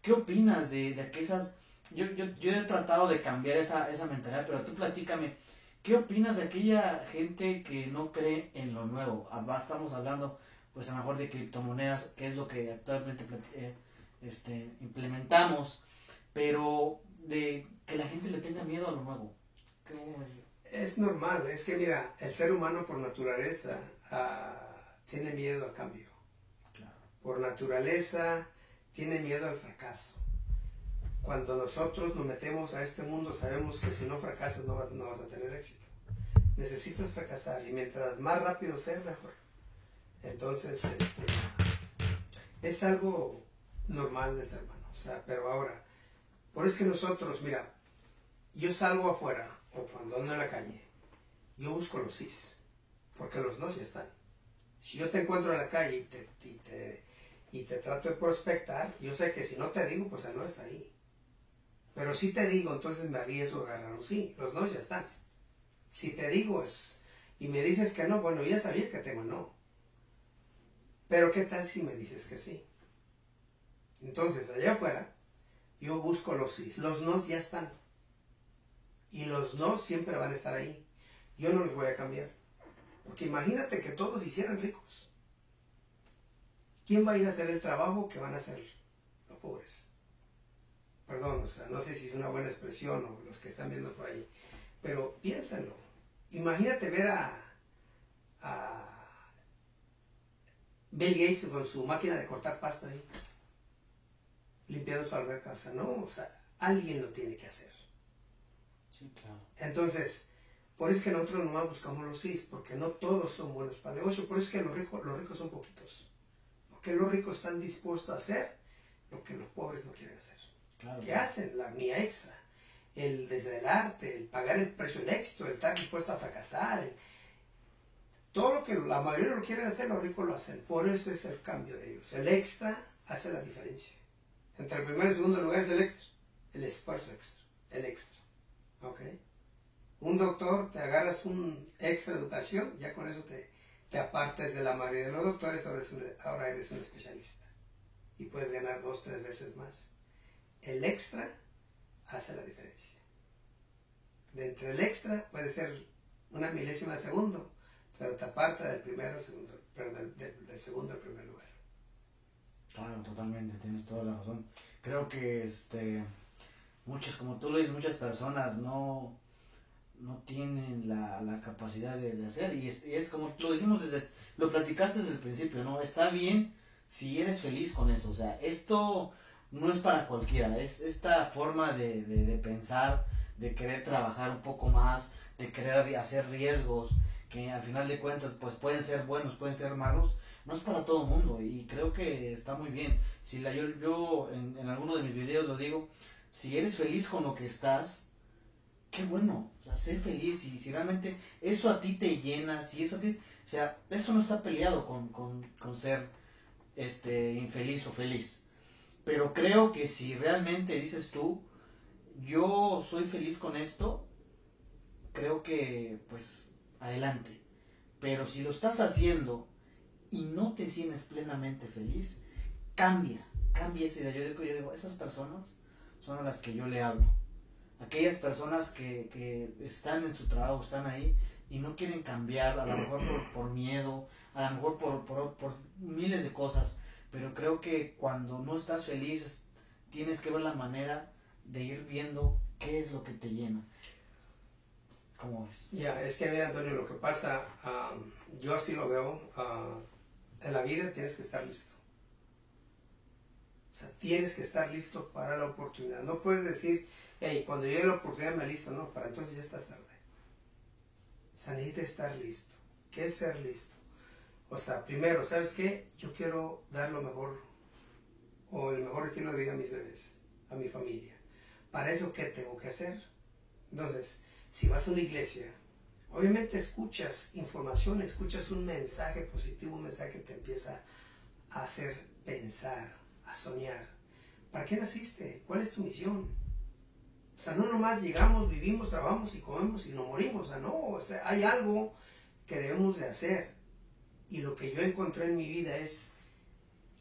¿Qué opinas de, de aquellas... Yo, yo, yo, he tratado de cambiar esa, esa mentalidad, pero tú platícame, ¿qué opinas de aquella gente que no cree en lo nuevo? Ah, estamos hablando, pues a lo mejor de criptomonedas, que es lo que actualmente eh, este, implementamos, pero de que la gente le tenga miedo a lo nuevo. ¿Qué es normal, es que mira, el ser humano por naturaleza ah, tiene miedo al cambio. Por naturaleza tiene miedo al fracaso. Cuando nosotros nos metemos a este mundo sabemos que si no fracasas no vas, no vas a tener éxito. Necesitas fracasar y mientras más rápido sea mejor. Entonces, este, es algo normal del ser humano. O sea, pero ahora, por eso es que nosotros, mira, yo salgo afuera o cuando ando en la calle, yo busco los sís, porque los no ya están. Si yo te encuentro en la calle y te, y te, y te trato de prospectar, yo sé que si no te digo, pues no está ahí. Pero si te digo, entonces me arriesgo a un sí. Los no ya están. Si te digo es, y me dices que no, bueno, ya sabía que tengo no. Pero ¿qué tal si me dices que sí? Entonces, allá afuera, yo busco los sí. Los no ya están. Y los no siempre van a estar ahí. Yo no los voy a cambiar. Porque imagínate que todos hicieran ricos. ¿Quién va a ir a hacer el trabajo que van a hacer los pobres? Perdón, o sea, no sé si es una buena expresión o los que están viendo por ahí, pero piénsenlo. Imagínate ver a, a Bill Gates con su máquina de cortar pasta ahí, limpiando su alberca. O sea, no, o sea, alguien lo tiene que hacer. Sí, claro. Entonces, por eso es que nosotros nomás buscamos los sí, porque no todos son buenos para el negocio, por eso es que los ricos, los ricos son poquitos. Porque los ricos están dispuestos a hacer lo que los pobres no quieren hacer. claro ¿Qué hacen? La mía extra. El desde el arte, el pagar el precio del éxito, el estar dispuesto a fracasar. el- todo lo que la mayoría lo quieren hacer, los ricos lo hacen. Por eso es el cambio de ellos. El extra hace la diferencia. Entre el primero y el segundo lugar es el extra. El esfuerzo extra. El extra. ¿Ok? Un doctor, te agarras un extra educación, ya con eso te, te apartes de la mayoría de los doctores, ahora eres, un, especialista. Y puedes ganar dos, tres veces más. El extra hace la diferencia. De entre el extra puede ser una milésima de segundo, pero te aparta del primero segundo, pero del, del- del segundo al primer lugar. Claro, totalmente, tienes toda la razón. Creo que este muchas, como tú lo dices, muchas personas no, no tienen la, la capacidad de, de hacer. Y es, y es como lo dijimos desde, lo platicaste desde el principio, ¿no? Está bien si eres feliz con eso. O sea, esto no es para cualquiera. Es esta forma de, de, pensar, de querer trabajar un poco más, de querer hacer riesgos, que al final de cuentas pues pueden ser buenos, pueden ser malos no es para todo el mundo y creo que está muy bien. Si la, yo, yo en, en alguno de mis videos lo digo, si eres feliz con lo que estás, qué bueno, o sea, sé feliz y si realmente eso a ti te llena, si eso a ti, o sea, esto no está peleado con, con, con ser este infeliz o feliz. Pero creo que si realmente dices tú, yo soy feliz con esto, creo que pues adelante. Pero si lo estás haciendo y no te sientes plenamente feliz, cambia, cambia esa idea. Yo digo, yo digo, esas personas son a las que yo le hablo. Aquellas personas que, que están en su trabajo, están ahí y no quieren cambiar, a lo mejor por, por miedo, a lo mejor por, por, por miles de cosas, pero creo que cuando no estás feliz tienes que ver la manera de ir viendo qué es lo que te llena. ¿Cómo ves? Ya, es que mira Antonio, lo que pasa, um, yo así lo veo, uh, en la vida tienes que estar listo. O sea, tienes que estar listo para la oportunidad. No puedes decir, hey, cuando llegue la oportunidad me listo, no, para entonces ya estás tarde. O sea, necesitas estar listo. ¿Qué es ser listo? O sea, primero, ¿sabes qué? Yo quiero dar lo mejor o el mejor estilo de vida a mis bebés, a mi familia. Para eso, ¿qué tengo que hacer? Entonces, si vas a una iglesia, obviamente escuchas información, escuchas un mensaje positivo, un mensaje que te empieza a hacer pensar, soñar. ¿Para qué naciste? ¿Cuál es tu misión? O sea, no nomás llegamos, vivimos, trabajamos y comemos y nos morimos. O sea, no, o sea, hay algo que debemos de hacer. Y lo que yo encontré en mi vida es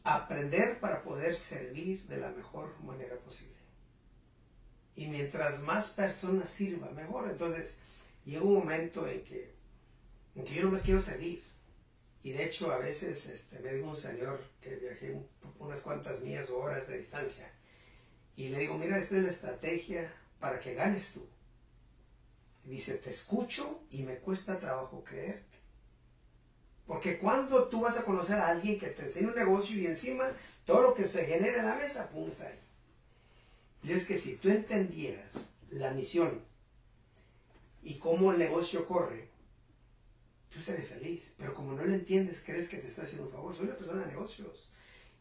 aprender para poder servir de la mejor manera posible. Y mientras más personas sirva, mejor. Entonces, llega un momento en que, en que yo nomás quiero servir. Y de hecho, a veces este, me dijo un señor que viajé un- unas cuantas millas o horas de distancia. Y le digo, mira, esta es la estrategia para que ganes tú. Y dice, te escucho y me cuesta trabajo creerte. Porque cuando tú vas a conocer a alguien que te enseña un negocio y encima todo lo que se genera en la mesa, pum, está ahí. Y es que si tú entendieras la misión y cómo el negocio corre, tú serías feliz. Pero como no lo entiendes, crees que te está haciendo un favor. Soy una persona de negocios.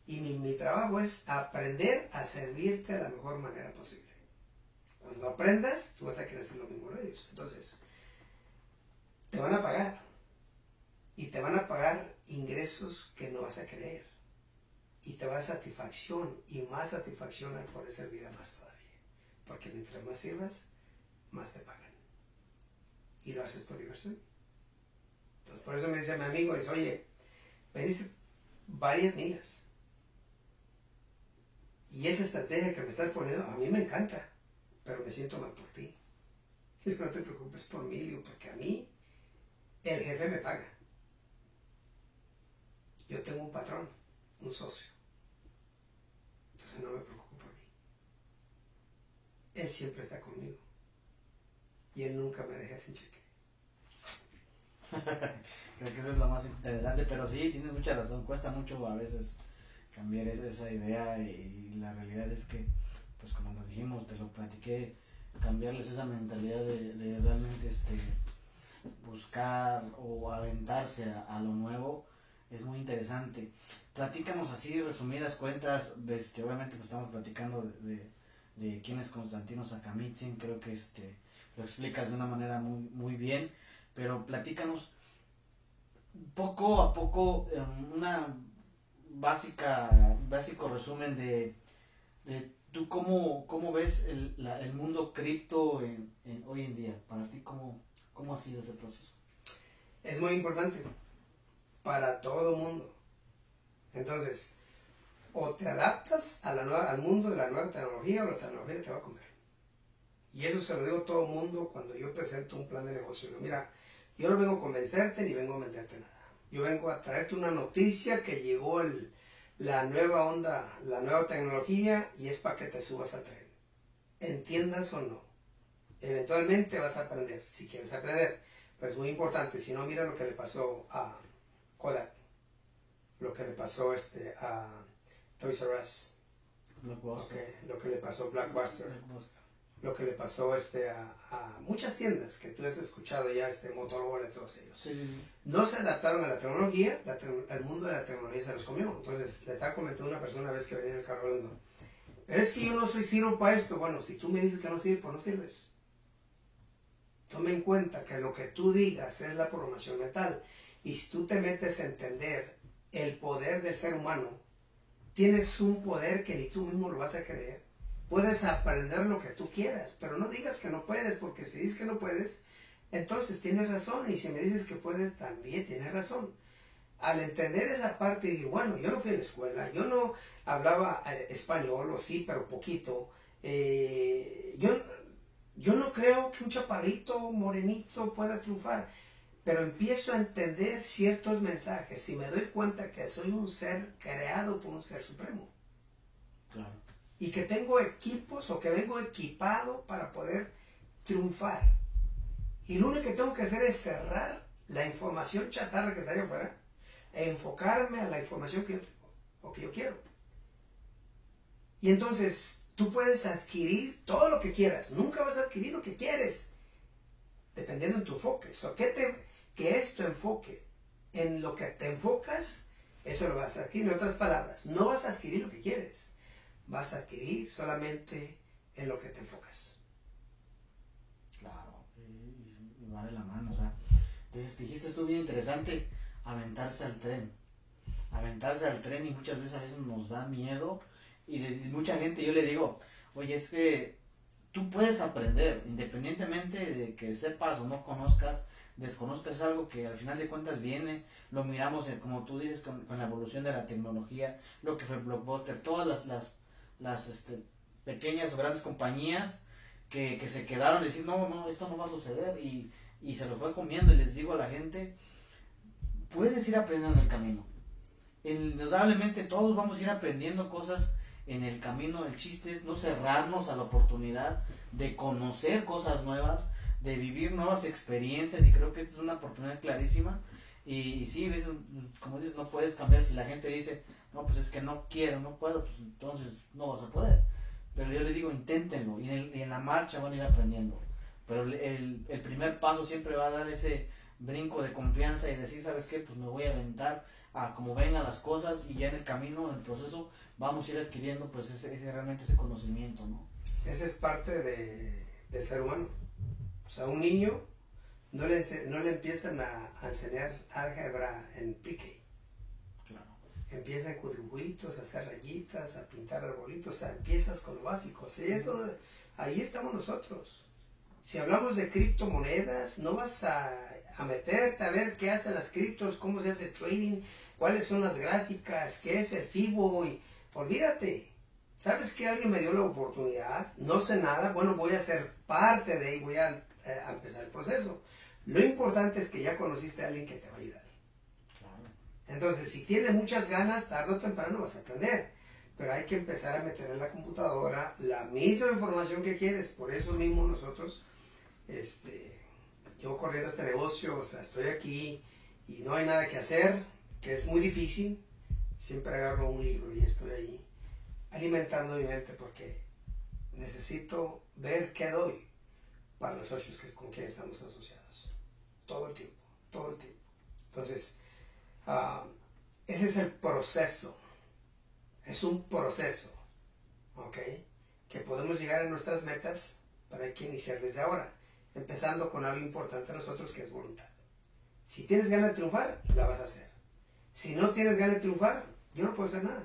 Y mi, mi trabajo es aprender a servirte de la mejor manera posible. Cuando aprendas, tú vas a querer hacer lo mismo de ellos. Entonces, te van a pagar. Y te van a pagar ingresos que no vas a creer. Y te va a dar satisfacción y más satisfacción al poder servir a más todavía. Porque mientras más sirvas, más te pagan. Y lo haces por diversión. Por eso me dice mi amigo, dice, oye, me dice varias millas. Y esa estrategia que me estás poniendo, a mí me encanta, pero me siento mal por ti. Y no te preocupes por mí, digo, porque a mí el jefe me paga. Yo tengo un patrón, un socio. Entonces no me preocupo por mí. Él siempre está conmigo. Y él nunca me deja sin cheque. Creo que eso es lo más interesante, pero sí, tienes mucha razón, cuesta mucho a veces cambiar esa, idea y, la realidad es que, pues como nos dijimos, te lo platiqué, cambiarles esa mentalidad de, realmente este buscar o aventarse a, lo nuevo es muy interesante. Platícanos así, resumidas cuentas, este, obviamente pues estamos platicando de, de, de quién es Constantino Sakamitzin, creo que este lo explicas de una manera muy, muy bien, pero platícanos poco a poco una básica básico resumen de, de tú cómo, cómo ves el, el mundo cripto hoy en día. Para ti cómo, cómo ha sido ese proceso es muy importante para todo mundo. Entonces o te adaptas a la al mundo de la nueva tecnología o la tecnología te va a comer y eso se lo digo a todo mundo cuando yo presento un plan de negocio. Mira, yo no vengo a convencerte ni vengo a venderte nada. Yo vengo a traerte una noticia que llegó el, la nueva onda, la nueva tecnología y es para que te subas al tren. Entiendas o no. Eventualmente vas a aprender, si quieres aprender. Pero es muy importante, si no, mira lo que le pasó a Kodak. Lo que le pasó este, a Toys R Us. Okay, lo que le pasó a Blackbuster. Blackbuster lo que le pasó este, a, a, muchas tiendas que tú has escuchado ya, este Motorola y todos ellos. Sí, sí, sí. No se adaptaron a la tecnología, la te el mundo de la tecnología se los comió. Entonces, le estaba comentando una persona a vez que venía en el carro hablando, pero es que yo no soy sirvo para esto. Bueno, si tú me dices que no sirve, pues no sirves. Tome en cuenta que lo que tú digas es la programación mental. Y si tú te metes a entender el poder del ser humano, tienes un poder que ni tú mismo lo vas a creer puedes aprender lo que tú quieras, pero no digas que no puedes, porque si dices que no puedes, entonces tienes razón, y si me dices que puedes, también tienes razón. Al entender esa parte, digo, bueno, yo no fui a la escuela, yo no hablaba eh, español, o sí, pero poquito. Eh, yo, yo no creo que un chaparrito morenito pueda triunfar, pero empiezo a entender ciertos mensajes y me doy cuenta que soy un ser creado por un ser supremo. Claro y que tengo equipos o que vengo equipado para poder triunfar. Y lo único que tengo que hacer es cerrar la información chatarra que está allá afuera e enfocarme a la información que yo o que yo quiero. Y entonces tú puedes adquirir todo lo que quieras, nunca vas a adquirir lo que quieres, dependiendo de tu enfoque. So, ¿qué, te, ¿Qué es tu enfoque? En lo que te enfocas, eso lo vas a adquirir. En otras palabras, no vas a adquirir lo que quieres vas a adquirir solamente en lo que te enfocas. Claro, y, va de la mano, o sea, entonces dijiste esto bien interesante, aventarse al tren, aventarse al tren y muchas veces a veces nos da miedo y mucha gente yo le digo, oye, es que tú puedes aprender, independientemente de que sepas o no conozcas, desconozcas algo que al final de cuentas viene, lo miramos como tú dices con, con, la evolución de la tecnología, lo que fue Blockbuster, todas las, las las este, pequeñas o grandes compañías que, que se quedaron y decir, no, no, esto no va a suceder y, y se lo fue comiendo y les digo a la gente, puedes ir aprendiendo en el camino. Indudablemente todos vamos a ir aprendiendo cosas en el camino. El chiste es no cerrarnos a la oportunidad de conocer cosas nuevas, de vivir nuevas experiencias y creo que es una oportunidad clarísima. Y, y sí, como dices, no puedes cambiar si la gente dice, no, pues es que no quiero, no puedo, pues entonces no vas a poder. Pero yo le digo, inténtenlo y en, la marcha van a ir aprendiendo. Pero el, primer paso siempre va a dar ese brinco de confianza y decir, ¿sabes qué? Pues me voy a aventar a como vengan las cosas y ya en el camino, en el proceso, vamos a ir adquiriendo pues ese, ese realmente ese conocimiento, ¿no? Esa es parte de, del ser humano. O sea, un niño no le, no le empiezan a, a enseñar álgebra en pique. Claro. Empiezan con dibujitos, a hacer rayitas, a pintar arbolitos, o sea, empiezas con lo básico. Ahí estamos nosotros. Si hablamos de criptomonedas, no vas a, a meterte a ver qué hacen las criptos, cómo se hace trading, cuáles son las gráficas, qué es el FIBO, y olvídate. ¿Sabes que alguien me dio la oportunidad? No sé nada, bueno, voy a ser parte de ahí, voy a, eh, a empezar el proceso. Lo importante es que ya conociste a alguien que te va a ayudar. Entonces, si tienes muchas ganas, tarde o temprano vas a aprender. Pero hay que empezar a meter en la computadora la misma información que quieres. Por eso mismo nosotros, este, yo corriendo este negocio, o sea, estoy aquí y no hay nada que hacer, que es muy difícil. Siempre agarro un libro y estoy ahí alimentando mi mente porque necesito ver qué doy para los socios con quienes estamos asociados. Todo el tiempo, todo el tiempo. Entonces, uh, ese es el proceso. Es un proceso, ¿ok? Que podemos llegar a nuestras metas, pero hay que iniciar desde ahora, empezando con algo importante a nosotros que es voluntad. Si tienes ganas de triunfar, la vas a hacer. Si no tienes ganas de triunfar, yo no puedo hacer nada.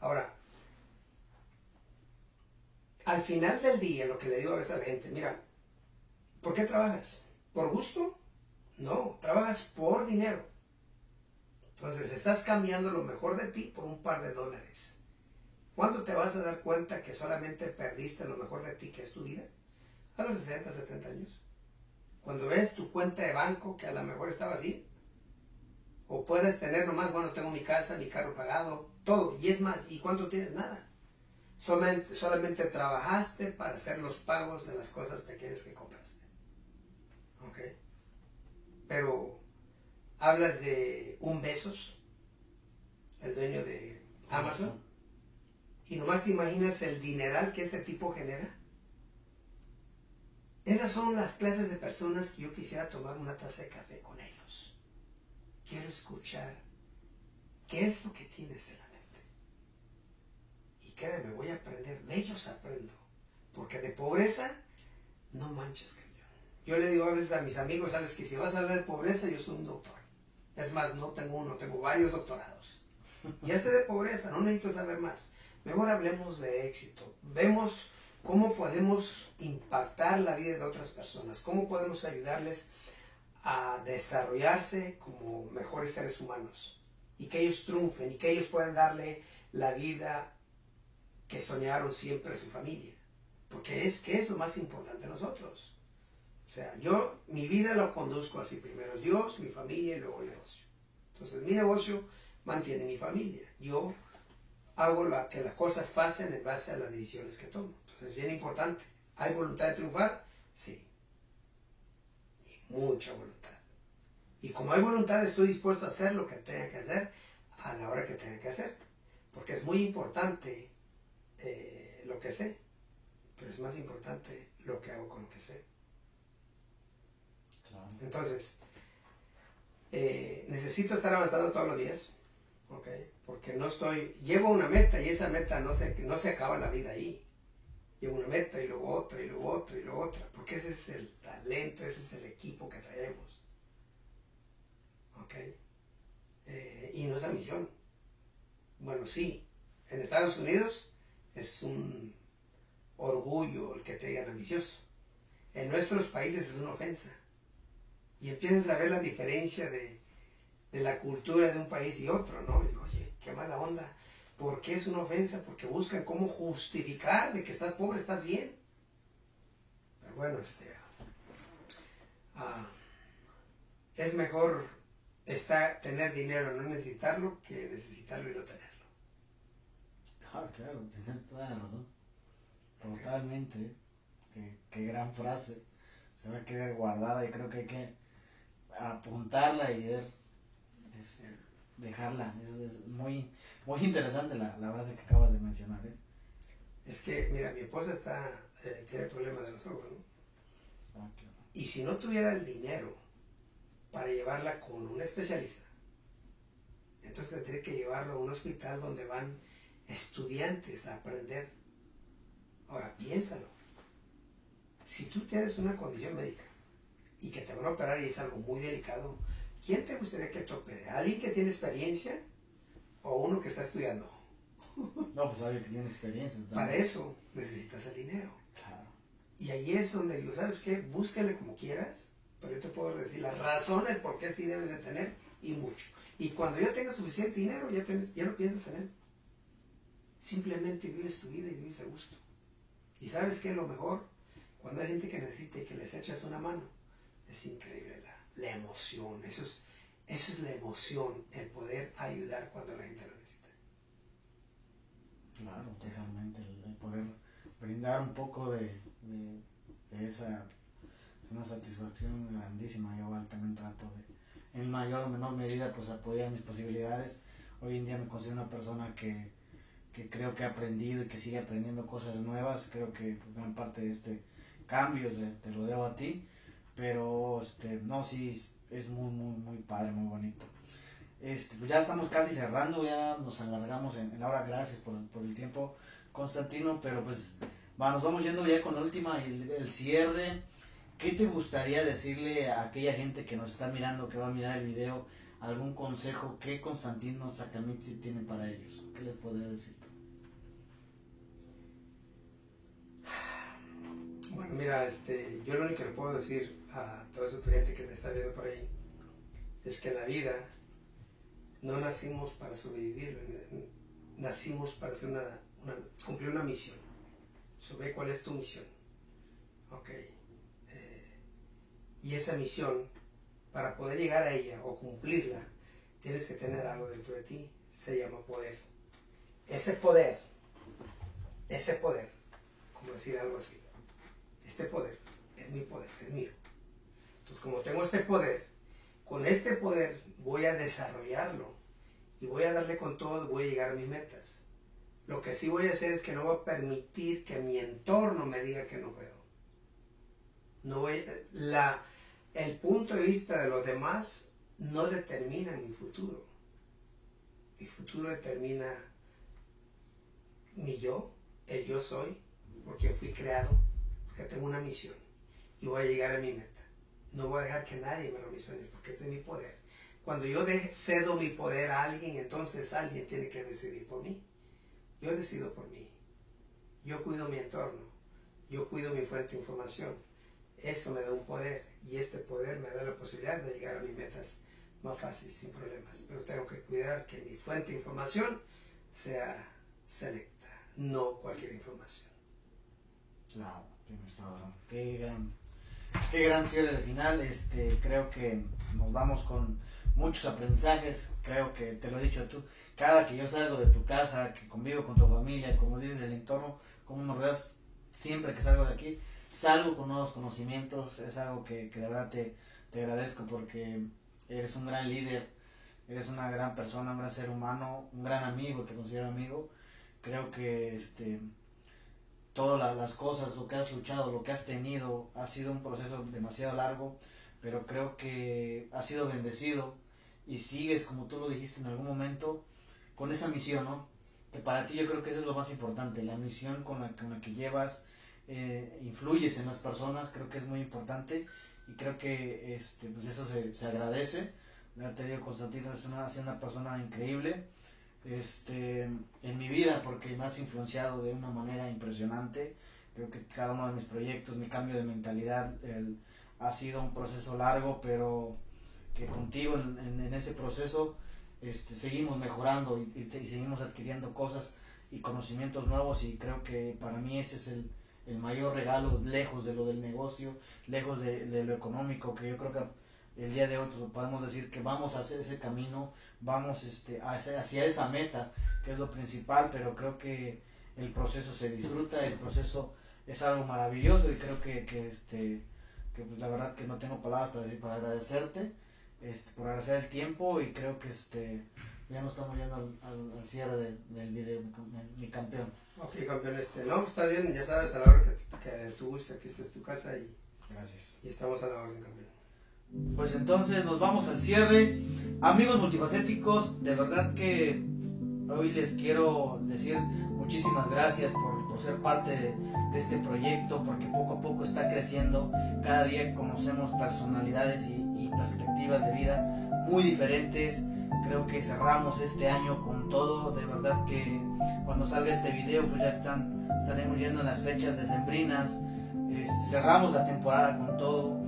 Ahora, al final del día, lo que le digo a veces a la gente, mira, ¿por qué trabajas? ¿Por gusto? No, trabajas por dinero. Entonces, estás cambiando lo mejor de ti por un par de dólares. ¿Cuándo te vas a dar cuenta que solamente perdiste lo mejor de ti, que es tu vida? A los 60, 70 años. Cuando ves tu cuenta de banco, que a lo mejor estaba así. O puedes tener nomás, bueno, tengo mi casa, mi carro pagado, todo. Y es más, ¿y cuánto tienes? Nada. Solamente, solamente trabajaste para hacer los pagos de las cosas pequeñas que compraste. ¿Ok? Pero hablas de un Besos, el dueño de Amazon, y nomás te imaginas el dineral que este tipo genera. Esas son las clases de personas que yo quisiera tomar una taza de café con ellos. Quiero escuchar qué es lo que tienes en la mente. Y créeme, voy a aprender, de ellos aprendo. Porque de pobreza, no manches, cañón. Yo le digo a veces a mis amigos, sabes que si vas a hablar de pobreza, yo soy un doctor. Es más, no tengo uno, tengo varios doctorados. Y este de pobreza, no necesito saber más. Mejor hablemos de éxito. Vemos cómo podemos impactar la vida de otras personas, cómo podemos ayudarles a desarrollarse como mejores seres humanos y que ellos triunfen y que ellos puedan darle la vida que soñaron siempre su familia. Porque es que es lo más importante a nosotros. O sea, yo mi vida lo conduzco así. Primero Dios, mi familia y luego el negocio. Entonces mi negocio mantiene mi familia. Yo hago la, que las cosas pasen en base a las decisiones que tomo. Entonces es bien importante. ¿Hay voluntad de triunfar? Sí. Y mucha voluntad. Y como hay voluntad, estoy dispuesto a hacer lo que tenga que hacer a la hora que tenga que hacer. Porque es muy importante eh, lo que sé. Pero es más importante lo que hago con lo que sé. Entonces, eh, necesito estar avanzando todos los días. Porque no estoy, llego a una meta y esa meta no se, no se acaba la vida ahí. Llego a una meta y luego otra y luego otra y luego otra, porque ese es el talento, ese es el equipo que traemos. Eh, y no es la misión. Bueno, sí, en Estados Unidos es un orgullo el que te digan ambicioso. En nuestros países es una ofensa y empiezas a ver la diferencia de, de, la cultura de un país y otro, ¿no? Y digo, oye, qué mala onda. ¿Por qué es una ofensa? Porque buscan cómo justificar de que estás pobre, estás bien. Pero bueno, este, uh, es mejor estar, tener dinero, no necesitarlo, que necesitarlo y no tenerlo. Ah, claro, tener toda la razón. Totalmente. Qué, qué gran frase. Se va a quedar guardada y creo que hay que apuntarla y ver, este, dejarla. Es, muy, muy interesante la, la, frase que acabas de mencionar. ¿eh? Es que, mira, mi esposa está, eh, tiene problemas de los ojos, ¿no? Ah. Y si no tuviera el dinero para llevarla con un especialista. Entonces tendré que llevarlo a un hospital donde van estudiantes a aprender. Ahora piénsalo. Si tú tienes una condición médica y que te van a operar y es algo muy delicado, ¿quién te gustaría que te opere? ¿Alguien que tiene experiencia o uno que está estudiando? No, pues alguien que tiene experiencia. también. Para eso necesitas el dinero. Claro. Y ahí es donde digo, ¿sabes qué? Búscale como quieras, pero yo te puedo decir la razón, el por qué sí debes de tener y mucho. Y cuando ya tengas suficiente dinero, ya, tienes- ya no piensas en él. Simplemente vives tu vida y vives a gusto. Y sabes qué es lo mejor? Cuando hay gente que necesita y que les echas una mano, es increíble la, la emoción. Eso es, eso es la emoción, el poder ayudar cuando la gente lo necesita. Claro, totalmente. El, poder brindar un poco de, de, esa. Es una satisfacción grandísima. Yo también trato de, en mayor o menor medida, pues apoyar mis posibilidades. Hoy en día me considero una persona que, que creo que ha aprendido y que sigue aprendiendo cosas nuevas. Creo que gran parte de este cambio te lo debo a ti. Pero, este, no, sí, es muy, muy, muy padre, muy bonito. Este, pues ya estamos casi cerrando, ya nos alargamos en, en la hora, gracias por, por el tiempo, Constantino, pero pues va, nos vamos yendo ya con la última, el, el cierre. ¿Qué te gustaría decirle a aquella gente que nos está mirando, que va a mirar el video, algún consejo que Constantino Sakamitsi tiene para ellos? ¿Qué les podría decir? Bueno, mira, este, yo lo único que le puedo decir a toda esa gente que te está viendo por ahí es que en la vida no nacimos para sobrevivir, nacimos para hacer una- cumplir una misión. Sobre cuál es tu misión. Ok. Eh, y esa misión, para poder llegar a ella o cumplirla, tienes que tener algo dentro de ti. Se llama poder. Ese poder, ese poder, como decir algo así, este poder es mi poder, es mío. Entonces, como tengo este poder, con este poder voy a desarrollarlo y voy a darle con todo, voy a llegar a mis metas. Lo que sí voy a hacer es que no voy a permitir que mi entorno me diga que no puedo. No voy, la, el punto de vista de los demás no determina mi futuro. Mi futuro determina mi yo, el yo soy, porque fui creado, porque tengo una misión y voy a llegar a mi meta. No voy a dejar que nadie me lo misione porque este es mi poder. Cuando yo de- cedo mi poder a alguien, entonces alguien tiene que decidir por mí. Yo decido por mí. Yo cuido mi entorno. Yo cuido mi fuente de información. Eso me da un poder y este poder me da la posibilidad de llegar a mis metas más fácil, sin problemas. Pero tengo que cuidar que mi fuente de información sea selecta, no cualquier información. Claro, tienes toda. Qué gran, qué gran cierre de final. Este, creo que nos vamos con muchos aprendizajes. Creo que te lo he dicho tú. Cada que yo salgo de tu casa, que convivo con tu familia, como dices, del entorno, como nos rodeas, siempre que salgo de aquí, salgo con nuevos conocimientos. Es algo que, que de verdad te, te agradezco porque eres un gran líder, eres una gran persona, un gran ser humano, un gran amigo, te considero amigo. Creo que este todas la- las cosas, lo que has luchado, lo que has tenido, ha sido un proceso demasiado largo, pero creo que has sido bendecido y sigues, como tú lo dijiste en algún momento, con esa misión, ¿no? Que para ti yo creo que eso es lo más importante, la misión con la, con la que llevas, eh, influyes en las personas, creo que es muy importante y creo que este, pues eso se, se agradece. Te digo, Constantino es una, es una persona increíble este, en mi vida porque me has influenciado de una manera impresionante. Creo que cada uno de mis proyectos, mi cambio de mentalidad, el- ha sido un proceso largo, pero que contigo en, en- ese proceso este, seguimos mejorando y seguimos adquiriendo cosas y conocimientos nuevos y creo que para mí ese es el, el mayor regalo, lejos de lo del negocio, lejos de, de lo económico, que yo creo que el día de hoy pues, podemos decir que vamos a hacer ese camino vamos este, hacia, hacia esa meta, que es lo principal, pero creo que el proceso se disfruta, el proceso es algo maravilloso y creo que, que, este, que pues la verdad que no tengo palabras para, decir, para agradecerte, este, por agradecer el tiempo y creo que este, ya nos estamos yendo al, al- al cierre de- del video, mi, cam- mi campeón. Ok, campeón, este, no, está bien, ya sabes, a la hora que, que tú guste, aquí esta es tu casa y, Gracias. y estamos a la orden, campeón. Pues entonces nos vamos al cierre. Amigos multifacéticos, de verdad que hoy les quiero decir muchísimas gracias por, ser parte de, este proyecto, porque poco a poco está creciendo. Cada día conocemos personalidades y, y perspectivas de vida muy diferentes. Creo que cerramos este año con todo. De verdad que cuando salga este video, pues ya están, estaremos yendo en las fechas decembrinas. Este, cerramos la temporada con todo.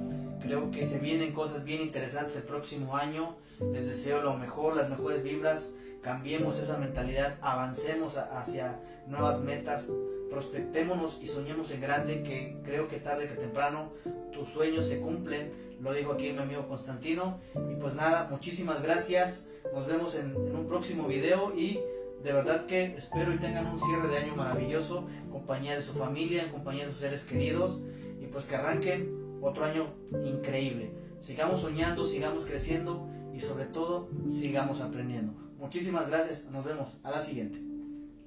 Creo que se vienen cosas bien interesantes el próximo año. Les deseo lo mejor, las mejores vibras. Cambiemos esa mentalidad, avancemos hacia nuevas metas, prospectémonos y soñemos en grande, que creo que tarde que temprano tus sueños se cumplen. Lo dijo aquí mi amigo Constantino. Y pues nada, muchísimas gracias. Nos vemos en, un próximo video y de verdad que espero y tengan un cierre de año maravilloso, en compañía de su familia, en compañía de sus seres queridos y pues que arranquen otro año increíble. Sigamos soñando, sigamos creciendo y sobre todo sigamos aprendiendo. Muchísimas gracias, nos vemos a la siguiente.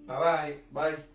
Bye bye. Bye.